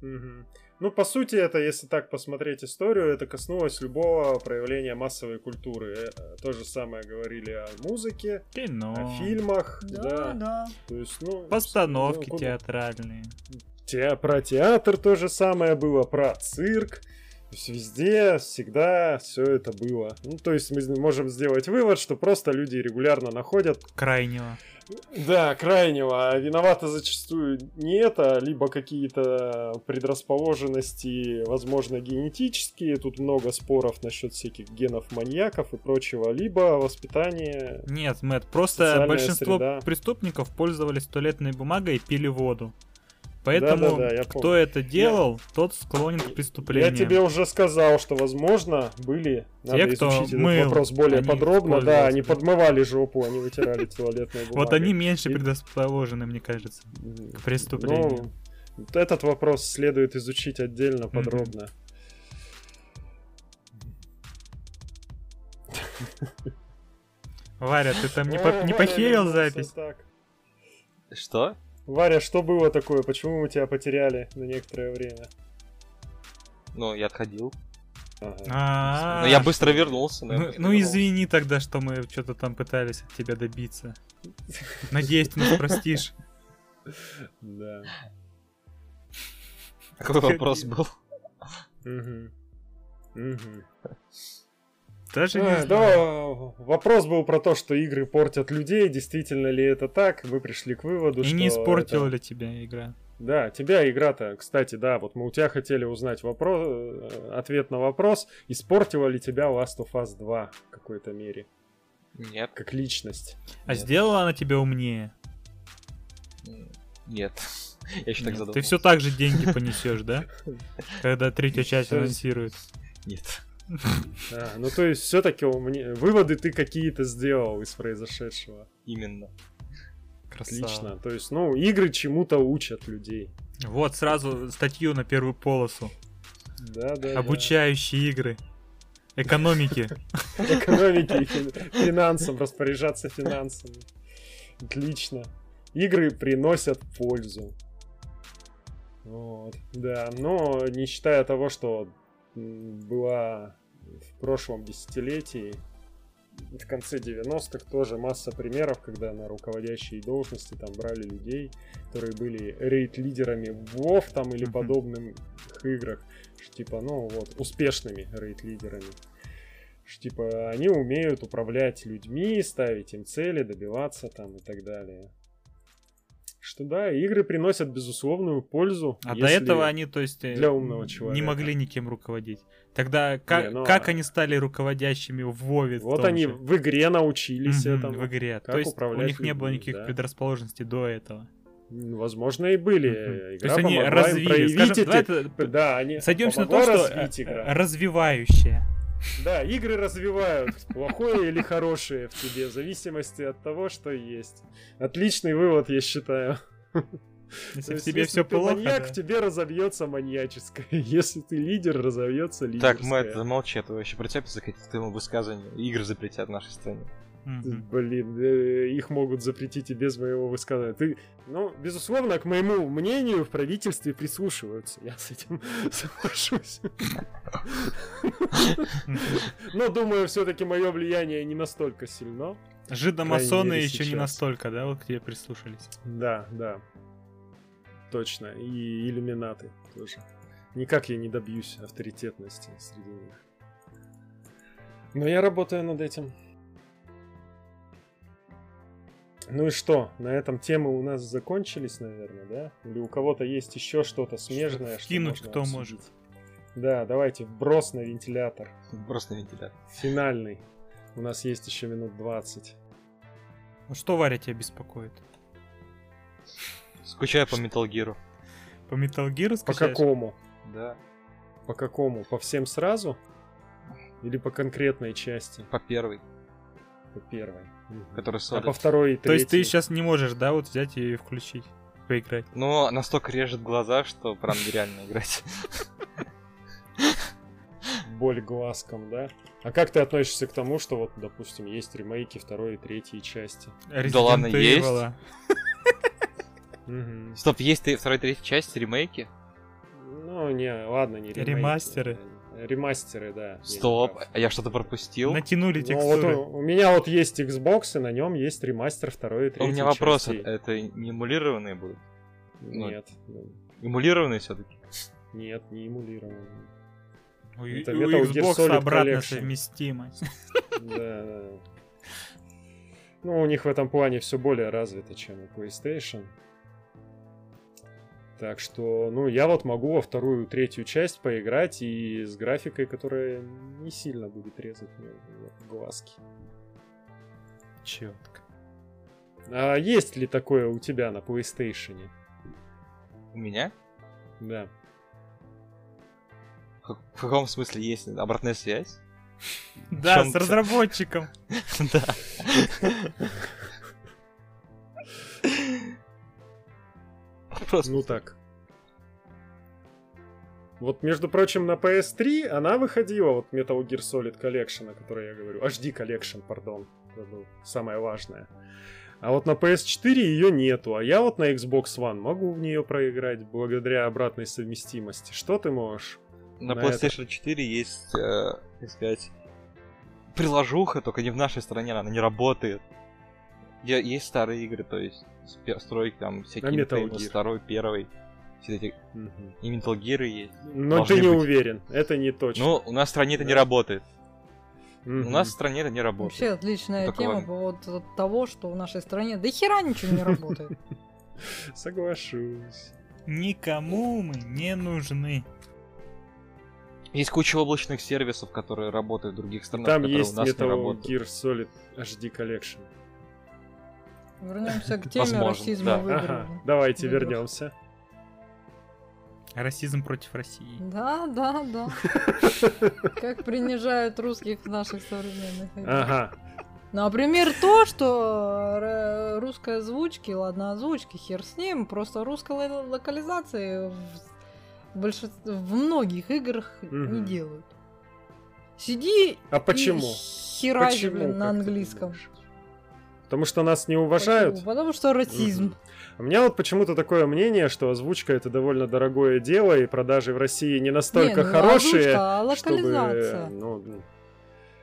Мгм. Ну, по сути, это, если так посмотреть историю, это коснулось любого проявления массовой культуры. То же самое говорили о музыке, Кино. о фильмах, Да, да. да. То есть, ну... Постановки ну, куда- театральные. Те- про театр то же самое было, про цирк. То есть везде, всегда все это было. Ну, то есть мы можем сделать вывод, что просто люди регулярно находят Крайнего. Да, крайнего. А виноваты зачастую не это, либо какие-то предрасположенности, возможно, генетические. Тут много споров насчет всяких генов маньяков и прочего, либо воспитание. Нет, Мэтт, просто большинство среда. преступников пользовались туалетной бумагой и пили воду. Поэтому, Да-да-да, я кто помню. это делал, тот склонен к Я преступлениям. тебе уже сказал, что, возможно, были, надо Те, кто изучить этот мыл, вопрос более подробно. Да, они подмывали жопу, они вытирали [laughs] туалетной бумагой. Вот они меньше предрасположены, мне кажется, к преступлению. Ну, вот этот вопрос следует изучить отдельно, подробно. Варя, ты там не, по- не похерил запись? Что? Варя, что было такое? Почему мы тебя потеряли на некоторое время? Ну, я отходил. Ага. А, Но я быстро вернулся. Ну, ну вернулся. извини тогда, что мы что-то там пытались от тебя добиться. Надеюсь, ты нас простишь. Да. Какой вопрос был? Мгм. Мгм. Даже не А, знаю. Да, вопрос был про то, что игры портят людей. Действительно ли это так? Мы пришли к выводу, И что не испортила это- ли тебя игра? Да, тебя игра-то, кстати, да, вот мы у тебя хотели узнать вопрос, э, ответ на вопрос, испортила ли тебя Last of Us 2 в какой-то мере, Нет. как личность. А Нет. сделала она тебя умнее? Нет. [laughs] Я еще так Нет. задумался. Ты все так же деньги понесешь, да? Когда третью часть анонсируют. Нет. [laughs] А, ну то есть все-таки выводы ты какие-то сделал из произошедшего. Именно. Красава. Отлично. То есть, ну, игры чему-то учат людей. Вот сразу статью на первую полосу. Да, да. Обучающие игры. Экономики. да. [laughs] Экономики и фин- финансам, распоряжаться финансами. Отлично. Игры приносят пользу. Вот, да, но не считая того, что была в прошлом десятилетии, в конце 90-х тоже масса примеров, когда на руководящие должности там брали людей, которые были рейд-лидерами в WoW там или Мгм. подобных играх, что, типа, ну вот, успешными рейд-лидерами. Что, типа, они умеют управлять людьми, ставить им цели, добиваться там и так далее. Что да, игры приносят безусловную пользу. А до этого они, то есть, для умного не человека. могли никем руководить. Тогда как, ну, как а- они стали руководящими в Вове? Вот они же? в игре научились Мгм, этому. в игре. как То есть у них не было людьми, никаких да. предрасположенностей до этого. Возможно, и были. Мгм. То Игра есть они развили. Скажем, эти- это- Да, они Сойдемся на том, что э, игра. развивающая. Да, игры развивают плохое или хорошее в тебе, в зависимости от того, что есть. Отличный вывод, я считаю. Если в тебе все плохо, маньяк, да. в тебе разовьется маньяческое. [laughs] Если ты лидер, разовьется лидерское. Так, Мэтт, замолчи, а то вообще прицепится к этому высказыванию. Игры запретят в нашей стране. Мгм. Блин, э, их могут запретить и без моего высказывания. Ты, ну, безусловно, к моему мнению в правительстве прислушиваются. Я с этим [laughs] соглашусь. Но думаю, все-таки мое влияние не настолько сильно. Жидомасоны еще не настолько, да, вот к тебе прислушались. Да, да. Точно. И иллюминаты тоже. Никак я не добьюсь авторитетности среди них. Но я работаю над этим. Ну и что? На этом темы у нас закончились, наверное, да? Или у кого-то есть еще что-то смежное, что вкинуть можно кто обсудить? Да, давайте вброс на вентилятор. Просто вентилятор. Финальный. У нас есть еще минут 20. Ну что, Варя, тебя беспокоит? Скучаю по Metal Gear. По Metal Gear По какому? Да. По какому? По всем сразу? Или по конкретной части? По первой, По первой. Который А солид. по второй и То есть ты третьей? сейчас не можешь, да, вот взять и включить, поиграть? Но настолько режет глаза, что прям нереально играть. Боль глазком, да? А как ты относишься к тому, что вот, допустим, есть ремейки второй и третьей части? Resident ладно, есть. Стоп, есть и второй, третьей части ремейки? Ну, не, ладно, не ремейки. Ремастеры. Ремастеры, да. Стоп, а я что-то пропустил? Натянули Ну, вот текстуры. у, у меня вот есть Xbox, и на нем есть ремастер второй и У третьей меня вопрос, это не эмулированные будут? Нет, ну, Эмулированные все-таки? нет, не эмулированный. У, это у Metal Xbox обратно Collection. совместимость. [laughs] Да, да. Ну, у них в этом плане все более развито, чем у PlayStation. Так что, ну, я вот могу во вторую, третью часть поиграть и с графикой, которая не сильно будет резать мне глазки. Четко. А есть ли такое у тебя на PlayStation? У меня? Да. В в каком смысле есть обратная связь? [laughs] Да, с разработчиком. [laughs] Да. Просто Ну так. Вот, между прочим, на PS3 она выходила, вот Metal Gear Solid Collection, о которой я говорю. HD Collection, пардон. Забыл. Самое важное. А вот на PS4 ее нету, а я вот на Xbox One могу в нее проиграть благодаря обратной совместимости. Что ты можешь? На на PlayStation 4 есть, э, как сказать, приложуха, только не в нашей стране, она не работает. Есть старые игры, то есть стройки там всякие Gear. второй, первый. Все эти Мгм. и Metal Gear есть. Но Должны ты не быть. уверен, это не точно. Ну, у нас в стране это не Да. работает. Мгм. У нас в стране это не работает. Вообще отличная Только тема по поводу от того, что в нашей стране до хера ничего не работает. [laughs] Соглашусь. Никому мы не нужны. Есть куча облачных сервисов, которые работают в других странах, Там есть у нас не Metal работают. Gear Solid HD Collection. Вернемся к теме Возможно, расизма да. в играх. Ага, давайте в играх. вернемся. Расизм против России. Да, да, да. Как принижают русских в наших современных играх. Ага. Например, то, что р- русской озвучки, ладно, озвучки, хер с ним, просто русской ло- локализации в, большин- в многих играх не делают. Сиди А и почему? херази, Почему, блин, на ты английском. думаешь? Потому что нас не уважают. Почему? Потому что расизм. Мгм. У меня вот почему-то такое мнение, что озвучка это довольно дорогое дело, и продажи в России не настолько Не, ну, хорошие, озвучка, а чтобы... локализация. Ну,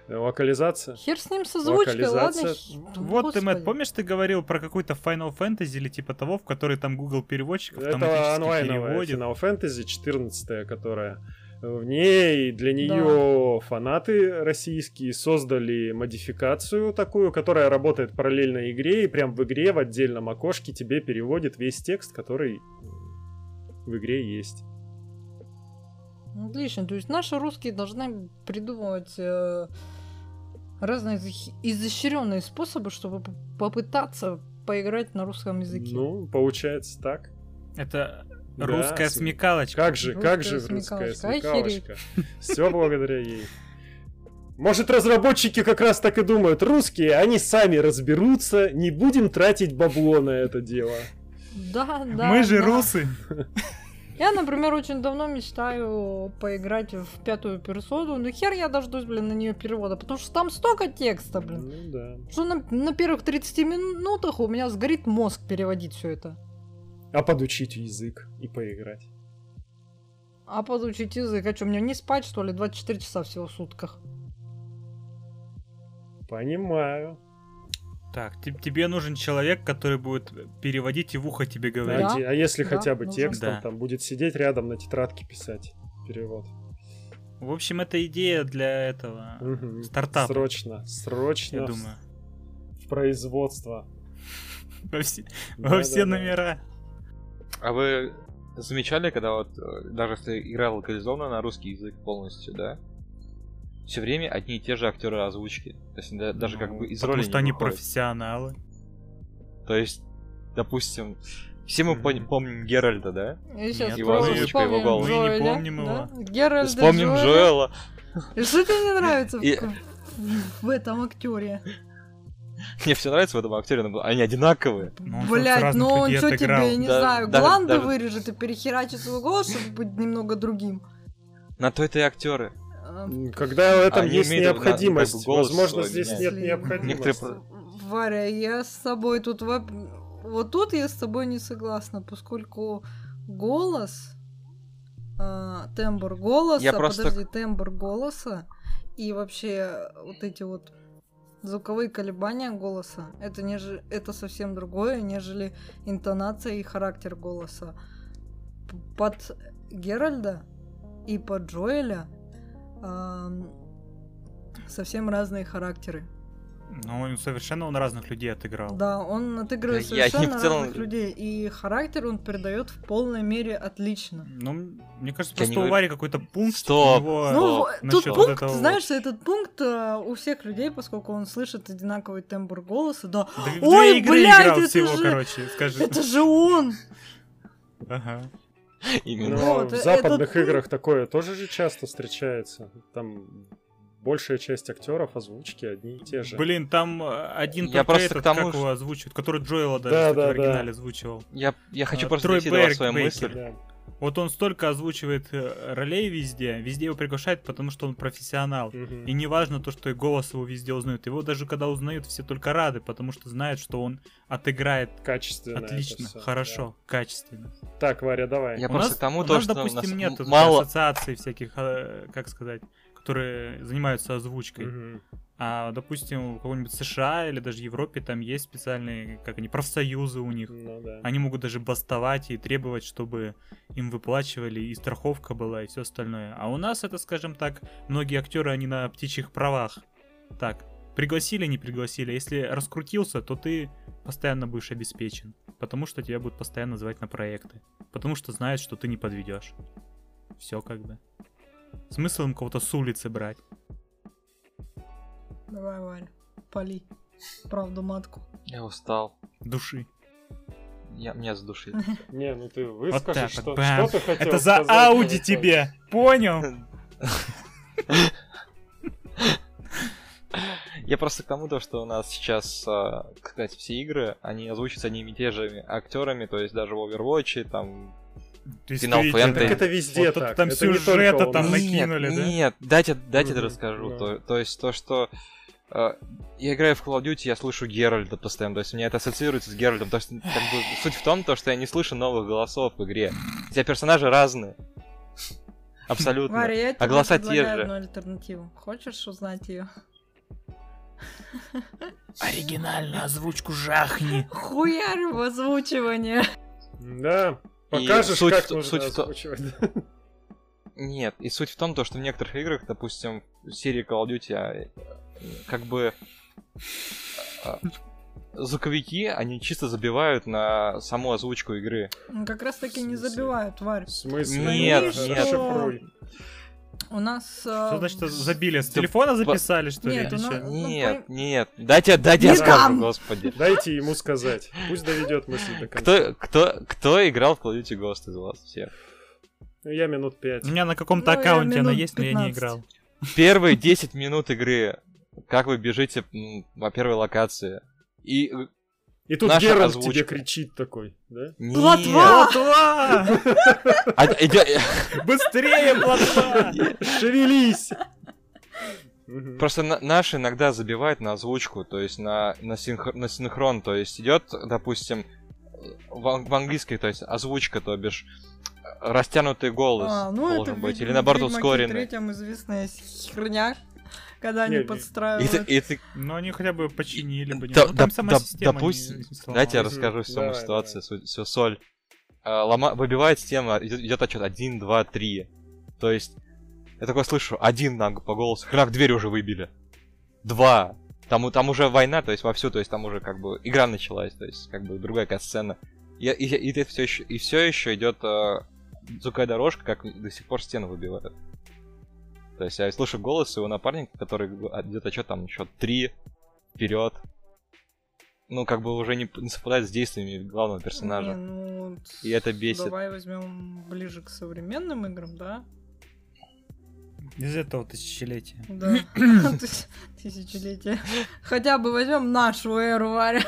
м, локализация. Хер с ним с озвучкой, ладно? Вот ты, Господи. Мэтт, помнишь, ты говорил про какой-то Final Fantasy или типа того, в который там Google переводчик Это автоматически онлайновая переводит? Final Fantasy 14, которая в ней для нее фанаты российские создали модификацию такую, которая работает параллельно игре, и прям в игре в отдельном окошке тебе переводит весь текст, который в игре есть. Ну, Отлично, то есть наши русские должны придумывать э, разные изощренные способы, чтобы попытаться поиграть на русском языке. Ну, получается так. Это Да, русская с- смекалочка. Как же, как же Русская русская смекалочка, смекалочка. Все благодаря ей. Может, разработчики как раз так и думают. Русские, они сами разберутся, не будем тратить бабло на это дело. Да, да. Мы же да. русы. Я, например, очень давно мечтаю поиграть в пятую персону, но хер я дождусь, блин, на нее перевода, потому что там столько текста, блин. Ну да. Что на, на первых 30 минутах у меня сгорит мозг переводить все это. А подучить язык и поиграть. А подучить язык, а что, мне не спать, что ли, 24 часа всего в сутках? Понимаю. Так, те- тебе нужен человек, который будет переводить и в ухо тебе говорить. Да. А, а если да, хотя бы нужен. текстом, Да. там будет сидеть рядом на тетрадке писать перевод. В общем, это идея для этого Мгм. стартапа, Срочно, срочно я в- думаю. в производство. Во все, во Да-да-да. все номера. А вы замечали, когда вот, э, даже если игра локализована на русский язык полностью, да? Все время одни и те же актеры озвучки. То есть да- даже как Ну, бы из Потому роли что не они выходят. профессионалы. То есть, допустим, все мы пон- помним Геральта, да? И сейчас его озвучка, его голос. Мы не помним да? его. Геральда Вспомним Джоэля. Джоэла. И что тебе не нравится в этом актере? [laughs] Мне все нравится в этом актере, но они одинаковые. Ну, Блять, ну он что отыграл. тебе, не Да- знаю, даже- гланды даже- вырежет и перехерачит свой голос, чтобы быть немного другим. На то это и актеры. А, М, Когда в этом есть как необходимость, бы возможно, здесь нет необходимости. Некоторые Варя, я с тобой тут воп- Вот тут я с тобой не согласна, поскольку голос, а, тембр голоса, Я просто- подожди, тембр голоса и вообще вот эти вот звуковые колебания голоса, это, неже... это совсем другое, нежели интонация и характер голоса. Под Геральда и под Джоэля ам, совсем разные характеры. Ну, он совершенно он разных людей отыграл. Да, он отыгрывает я не совершенно в целом- разных людей, и характер он передает в полной мере отлично. Ну, мне кажется, Я просто не у Вари какой-то пункт. Стоп, у него... Ну, Стоп. тут пункт, вот этого вот. знаешь, этот пункт э, у всех людей, поскольку он слышит одинаковый тембр голоса, да, Да Ой, две игры блядь, играл это всего, же- короче, скажи. это же он! Ага. Именно. Но Вот, в этот западных пункт- играх такое тоже же часто встречается. Там большая часть актеров озвучки одни и те же. Блин, там э, один Я только просто этот, к тому, как что- его озвучивают, который Джоэла даже Да, да, в оригинале да. озвучивал. Я, я хочу А, просто Трой Бейкер. мысли. Да. Вот он столько озвучивает э, ролей везде, везде его приглашают, потому что он профессионал. Мгм. И не важно то, что и голос его везде узнают. Его даже когда узнают, все только рады, потому что знают, что он отыграет Качественно. отлично, всё, хорошо, качественно. да. Так, Варя, давай. Я у просто нас, тому, у то, нас, что допустим, у нас нет мало... ассоциаций всяких, как сказать, которые занимаются озвучкой. Мгм. А, допустим, в каком-нибудь США или даже Европе там есть специальные, как они, профсоюзы у них. Ну да. Они могут даже бастовать и требовать, чтобы им выплачивали, и страховка была, и все остальное. А у нас это, скажем так, многие актеры, они на птичьих правах. Так, пригласили, не пригласили. Если раскрутился, то ты постоянно будешь обеспечен. Потому что тебя будут постоянно звать на проекты. Потому что знают, что ты не подведешь. Все как бы. Смысл им кого-то с улицы брать. Давай, Варя, пали. Правду матку. Я устал. Души. Я, меня задушит. [laughs] Не, ну ты выскажи, что, ты хотел Это за Ауди тебе! Понял? [laughs] Я просто к тому, то, что у нас сейчас, а, сказать, все игры, они озвучатся одними и те же актерами, то есть даже в Overwatch, там... Действительно. Fantasy. Так это везде Вот тут так. там это не сюжета у там накинули, да? Нет, дайте, дайте Мгм, расскажу. да. То, то есть то, что э, я играю в Call of Duty, я слышу Геральда постоянно, то есть у меня это ассоциируется с Геральдом. То есть, как бы, суть в том, то, что я не слышу новых голосов в игре. Хотя персонажи разные. Абсолютно. Варя, я а голоса те же. одну альтернативу. Хочешь узнать ее? Оригинальную озвучку жахни. Хуярь в озвучивание. Да, покажешь, суть как в- нужно суть в то- озвучивать. Нет, и суть в том, то, что в некоторых играх, допустим, в серии Call of Duty, а, как бы а, звуковики, они чисто забивают на саму озвучку игры. Ну, Как раз таки не забивают, Варь. В смысле? Нет, нет. У нас... Что а, значит забили? С телефона записали, что ли? Нет, или у нас-? Ну, Нет, нет, дайте, дайте я скажу, господи. Дайте ему сказать. Пусть доведет мысль до конца. Кто, кто, кто играл в Call of Duty Ghost из вас всех? Я минут пять. У меня на каком-то Ну, аккаунте она есть, но я не 15. играл. Первые 10 минут игры, как вы бежите по первой локации, и э, И тут Наша Геральт озвучка. тебе кричит такой, да? Нет. Плотва! Плотва! А, Быстрее, плотва! Шевелись! Просто на- наши иногда забивают на озвучку, то есть на, на, синх- на синхрон, то есть идет, допустим, в, в английской, то есть озвучка, то бишь растянутый голос А, ну должен это быть, в или наоборот ускоренный. третьем известная херня, когда они И подстраивают. и ты- Ну, они хотя бы починили бы. Да- ну, там сама система допустим. Дайте я расскажу всю Давай, ситуацию, всю, соль. А, лома- выбивает система, идет, идет отчет 1, 2, 3. То есть, я такой слышу, один на, по голосу, хренак, дверь уже выбили. Два. Там, там уже война, то есть вовсю, то есть там уже как бы игра началась, то есть как бы другая какая сцена. И, и, и, ты все еще, и все еще идет э, звуковая дорожка, как до сих пор стену выбивают. То есть я слышу голос своего напарника, который идет отчет там счет 3 вперед. Ну, как бы уже не, не совпадает с действиями главного персонажа. Не, ну, И это бесит. Давай возьмем ближе к современным играм, да? Из этого тысячелетия. Да. [clears throat] Тыс- Тысячелетие. Хотя бы возьмем нашу эру, Варя.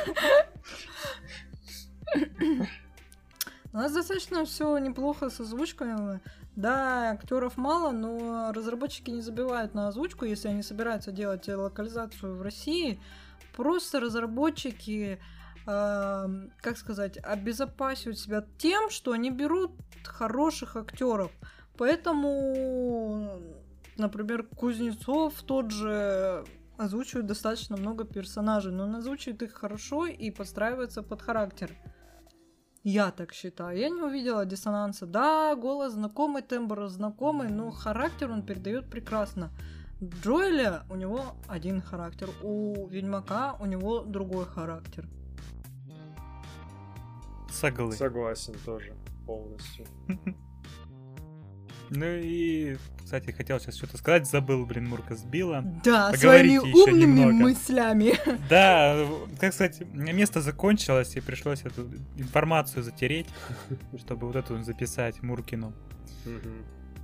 У нас достаточно все неплохо с озвучками. Да, актеров мало, но разработчики не забивают на озвучку, если они собираются делать локализацию в России. Просто разработчики, эм, как сказать, обезопасивают себя тем, что они берут хороших актеров. Поэтому, например, Кузнецов тот же озвучивает достаточно много персонажей, но он озвучивает их хорошо и подстраивается под характер. Я так считаю. Я не увидела диссонанса. Да, голос знакомый, тембр знакомый, но характер он передает прекрасно. Джоэля у него один характер, у Ведьмака у него другой характер. Соглы. Согласен тоже полностью. [laughs] Ну и, кстати, хотел сейчас что-то сказать, забыл, блин, Мурка сбила. Да, Поговорите своими умными немного. мыслями. [laughs] Да, как сказать, место закончилось, и пришлось эту информацию затереть, чтобы вот эту записать Муркину.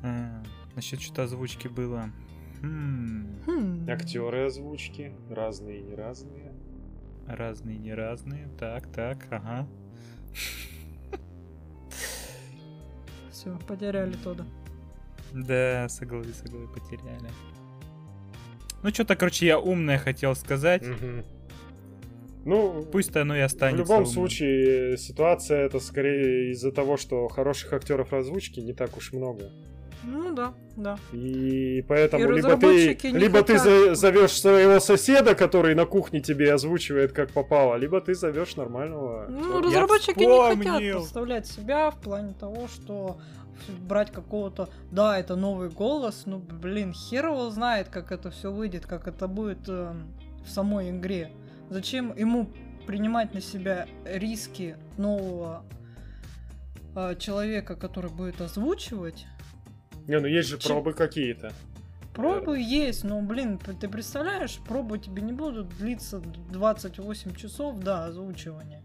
А, насчет что-то озвучки было. Хм, Хм. Актеры озвучки, разные и не разные. разные, не разные. Так, так, ага. Все, потеряли Тода. Да, соглы, соглы, потеряли. Ну, что-то, короче, я умное хотел сказать. Ну, Пусть оно и в останется. любом умным. случае ситуация это скорее из-за того, что хороших актеров озвучки не так уж много. Ну да, да. И поэтому И либо ты, либо ты хотят. за- зовешь своего соседа, который на кухне тебе озвучивает как попало, либо ты зовешь нормального. Ну, разработчики не хотят вспомнил. подставлять себя в плане того, что брать какого-то, да, это новый голос, ну, блин, хер его знает, как это все выйдет, как это будет эм, в самой игре. Зачем ему принимать на себя риски нового э, человека, который будет озвучивать? Не, ну есть же Чем- пробы какие-то. Пробы есть, но, блин, ты представляешь, пробы тебе не будут длиться 28 часов, да, озвучивания.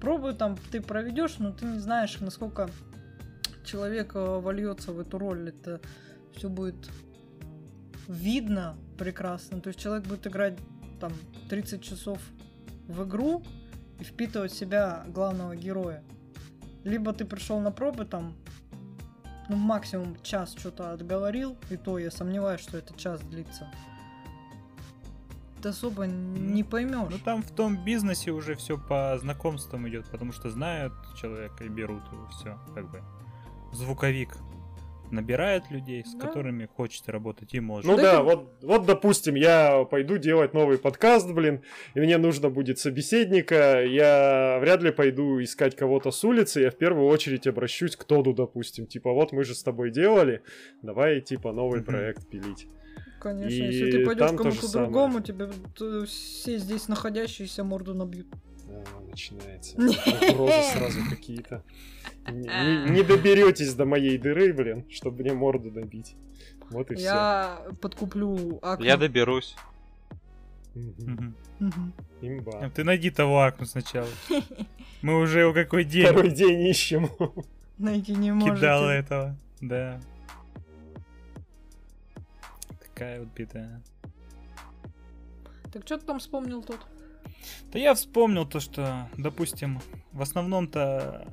Пробы там ты проведешь, но ты не знаешь, насколько человек вольется в эту роль. Это все будет видно прекрасно. То есть человек будет играть там 30 часов в игру и впитывать в себя главного героя. Либо ты пришел на пробы там ну, максимум час что-то отговорил, и то я сомневаюсь, что это час длится. Ты особо не поймешь. Ну там в том бизнесе уже все по знакомствам идет, потому что знают человека и берут его все, как бы. Звуковик набирает людей, с Да. которыми хочет работать и может. Ну Да да, вот, вот, допустим, я пойду делать новый подкаст, блин, и мне нужно будет собеседника, я вряд ли пойду искать кого-то с улицы, я в первую очередь обращусь к Тоду, допустим, типа, вот мы же с тобой делали, давай, типа, новый Мгм. проект пилить. Конечно, и если ты пойдешь же кому-то самое. другому, тебе э, все здесь находящиеся морду набьют. Начинается. [laughs] Угрозы сразу какие-то. [laughs] Не, доберетесь до моей дыры, блин, чтобы мне морду набить. Вот и все. Я подкуплю Акну. Я доберусь. Имба. Ты найди того Акну сначала. [laughs] Мы уже у какой день Второй день ищем. Найти не можете. кидала этого. Да. Такая вот беда. Так что ты там вспомнил тут? Да я вспомнил то, что, допустим, в основном-то,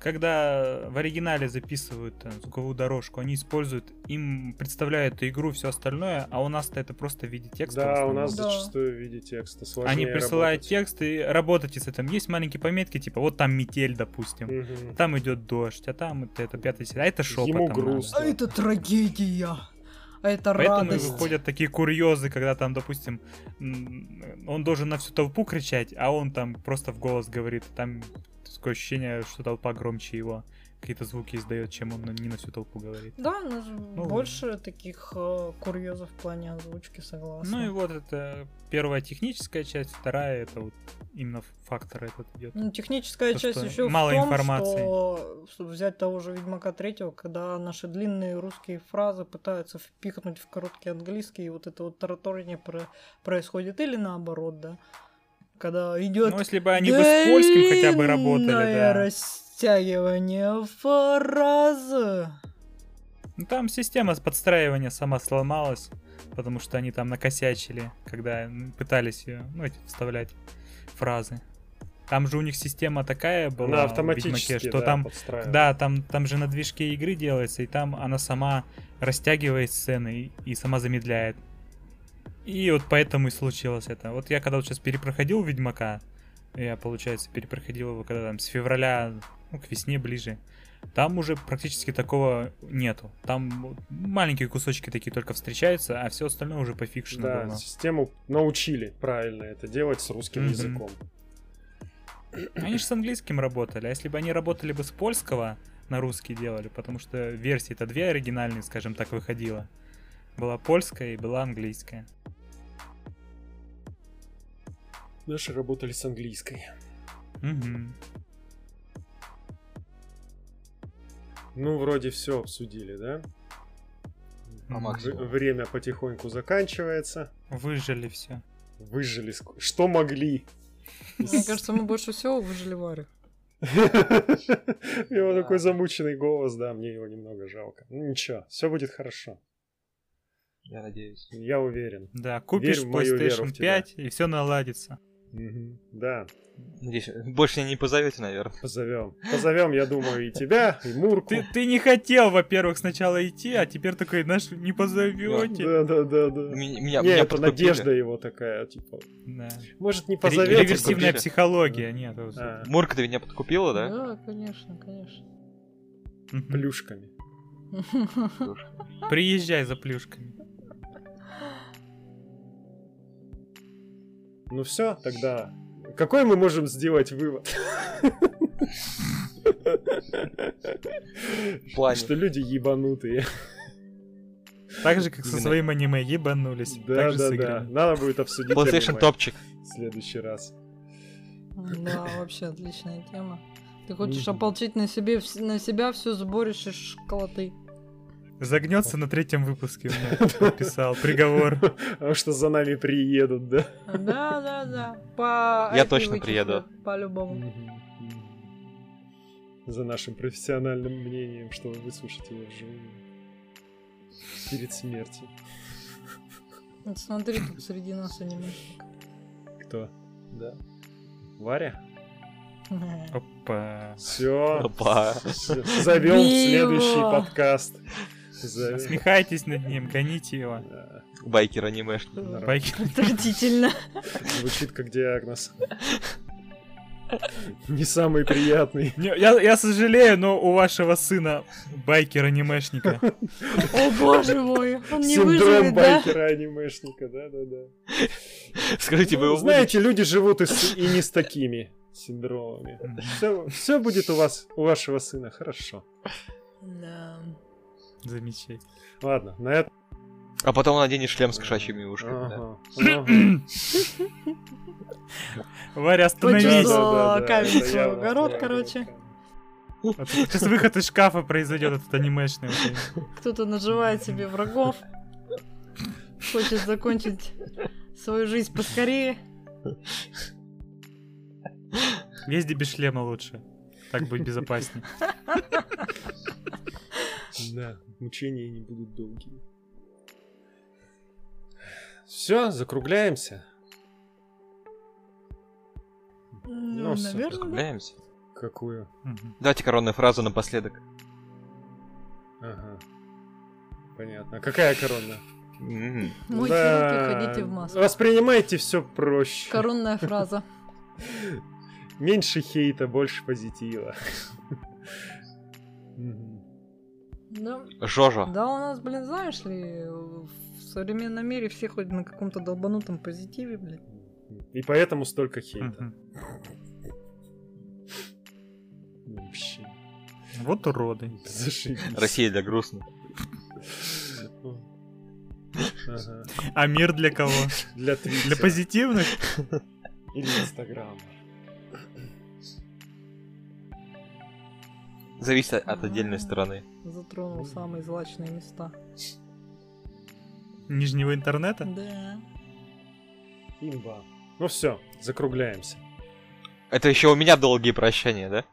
когда в оригинале записывают э, звуковую дорожку, они используют, им представляют игру, все остальное, а у нас-то это просто в виде текста. Да, у нас Да. зачастую в виде текста сложнее Они присылают работать. текст и работайте с этим. Есть маленькие пометки, типа вот там метель, допустим. Мгм. Там идет дождь, а там это, это пятый а это шепотом Ему надо. грустно. А это трагедия. А это Поэтому радость. выходят такие курьезы, когда там, допустим, он должен на всю толпу кричать, а он там просто в голос говорит. Там такое ощущение, что толпа громче его какие-то звуки издает, чем он не на всю толпу говорит. Да, нас Ну, больше таких э, курьезов в плане озвучки, согласна. Ну и вот это первая техническая часть, вторая это вот именно фактор этот идет. Ну, техническая То, часть еще мало в том, информации. что чтобы взять того же Ведьмака третьего, когда наши длинные русские фразы пытаются впихнуть в короткий английский, и вот это вот тараторение про- происходит или наоборот, да. Когда идет Ну, если бы они бы с польским хотя бы работали, да. Растягивание фразы. Ну, там система подстраивания сама сломалась, потому что они там накосячили, когда пытались ее, ну, вставлять фразы. Там же у них система такая была в автоматически, Ведьмаке, что да, там, подстраивает. да, там, там же на движке игры делается, и там она сама растягивает сцены и, и сама замедляет. И вот поэтому и случилось это. Вот я когда вот сейчас перепроходил Ведьмака, я, получается, перепроходил его когда там с февраля, ну, к весне ближе, там уже практически такого нету. Там маленькие кусочки такие только встречаются, а все остальное уже по фикшену Да, давно. систему научили правильно это делать с русским Мгм. языком. Они же с английским работали, а если бы они работали бы с польского, на русский делали, потому что версии-то две оригинальные, скажем так, выходило. Была польская и была английская. Наши работали с английской. Мгм. Ну, вроде все обсудили, да? По максимуму. В- время потихоньку заканчивается. Выжили все. Выжили что могли. Мне кажется, мы больше всего выжили Варю. У него Да. такой замученный голос, да, мне его немного жалко. Ну ничего, все будет хорошо. Я надеюсь. Я уверен. Да, купишь PlayStation в тебя. 5 и все наладится. Мгм. Да, Надеюсь, больше не позовете, наверное. позовем. Позовем, я думаю, и тебя, и Мурку. Ты, ты не хотел, во-первых, сначала идти, а теперь такой, наш, не позовете. Да, да, да, да. Меня, меня, Не, меня это надежда его такая, типа. Да. Может, не позовете? Реверсивная подкупили. психология, нет. вот. А, Мурка, ты меня подкупила, да? Да, конечно, конечно. Мгм. плюшками. Приезжай за плюшками. Ну все, тогда. Какой мы можем сделать вывод? Плане. Что люди ебанутые. Так же, как со своим аниме ебанулись. Да, да, да. Надо будет обсудить PlayStation топчик. в следующий раз. Да, вообще отличная тема. Ты хочешь ополчить на, себе, на себя все сборище школоты. Загнется на третьем выпуске, [laughs] подписал приговор. Потому что за нами приедут, да? Да, да, да. По Я точно приеду. По-любому. За нашим профессиональным мнением, что вы выслушаете его вживую. Перед смертью. Вот смотри, тут среди нас анимешник. Кто? Да. Варя? Опа. Все. Опа. Зовем следующий подкаст. Смехайтесь над ним, гоните его. Байкер нормально. Байки. Отвратительно. Звучит как диагноз. Не самый приятный. Не, Я, я сожалею, но у вашего сына байкер-анимешника. О боже мой, он не Синдром выживет, да? байкера-анимешника, да-да-да. Скажите, вы его знаете, люди живут и, с- и не с такими синдромами. Все, все будет у вас, у вашего сына хорошо. Да. Замечательно. Ладно, на этом. А потом наденешь шлем с кошачьими ушками, да? Ага, ага. [laughs] Варя, остановись. Почувствовал. Да, да, да, камень огород, короче. Вот Сейчас выход из шкафа произойдет этот анимешный. Кто-то наживает себе врагов. Хочет закончить свою жизнь поскорее. Езди без шлема лучше. Так будет безопаснее. [laughs] Да, мучения не будут долгие. Все, закругляемся. Ну, да. Закругляемся. Какую? Мгм. Давайте коронную фразу напоследок. Ага. Понятно. Какая корона? Мойте руки, ходите в маску. Воспринимайте все проще. Коронная фраза. [laughs] Меньше хейта, больше позитива. [laughs] Да, Жожо. да, у нас, блин, знаешь ли, в современном мире все ходят на каком-то долбанутом позитиве, блин. И поэтому столько хейта. Вообще. Вот уроды. Зашибись. Россия для грустных. Ага. А мир для кого? Для Для позитивных? Или Инстаграма. Зависит от отдельной стороны. Затронул самые злачные места. Нижнего интернета? Да. Имба. Ну все, закругляемся. Это еще у меня долгие прощания, да?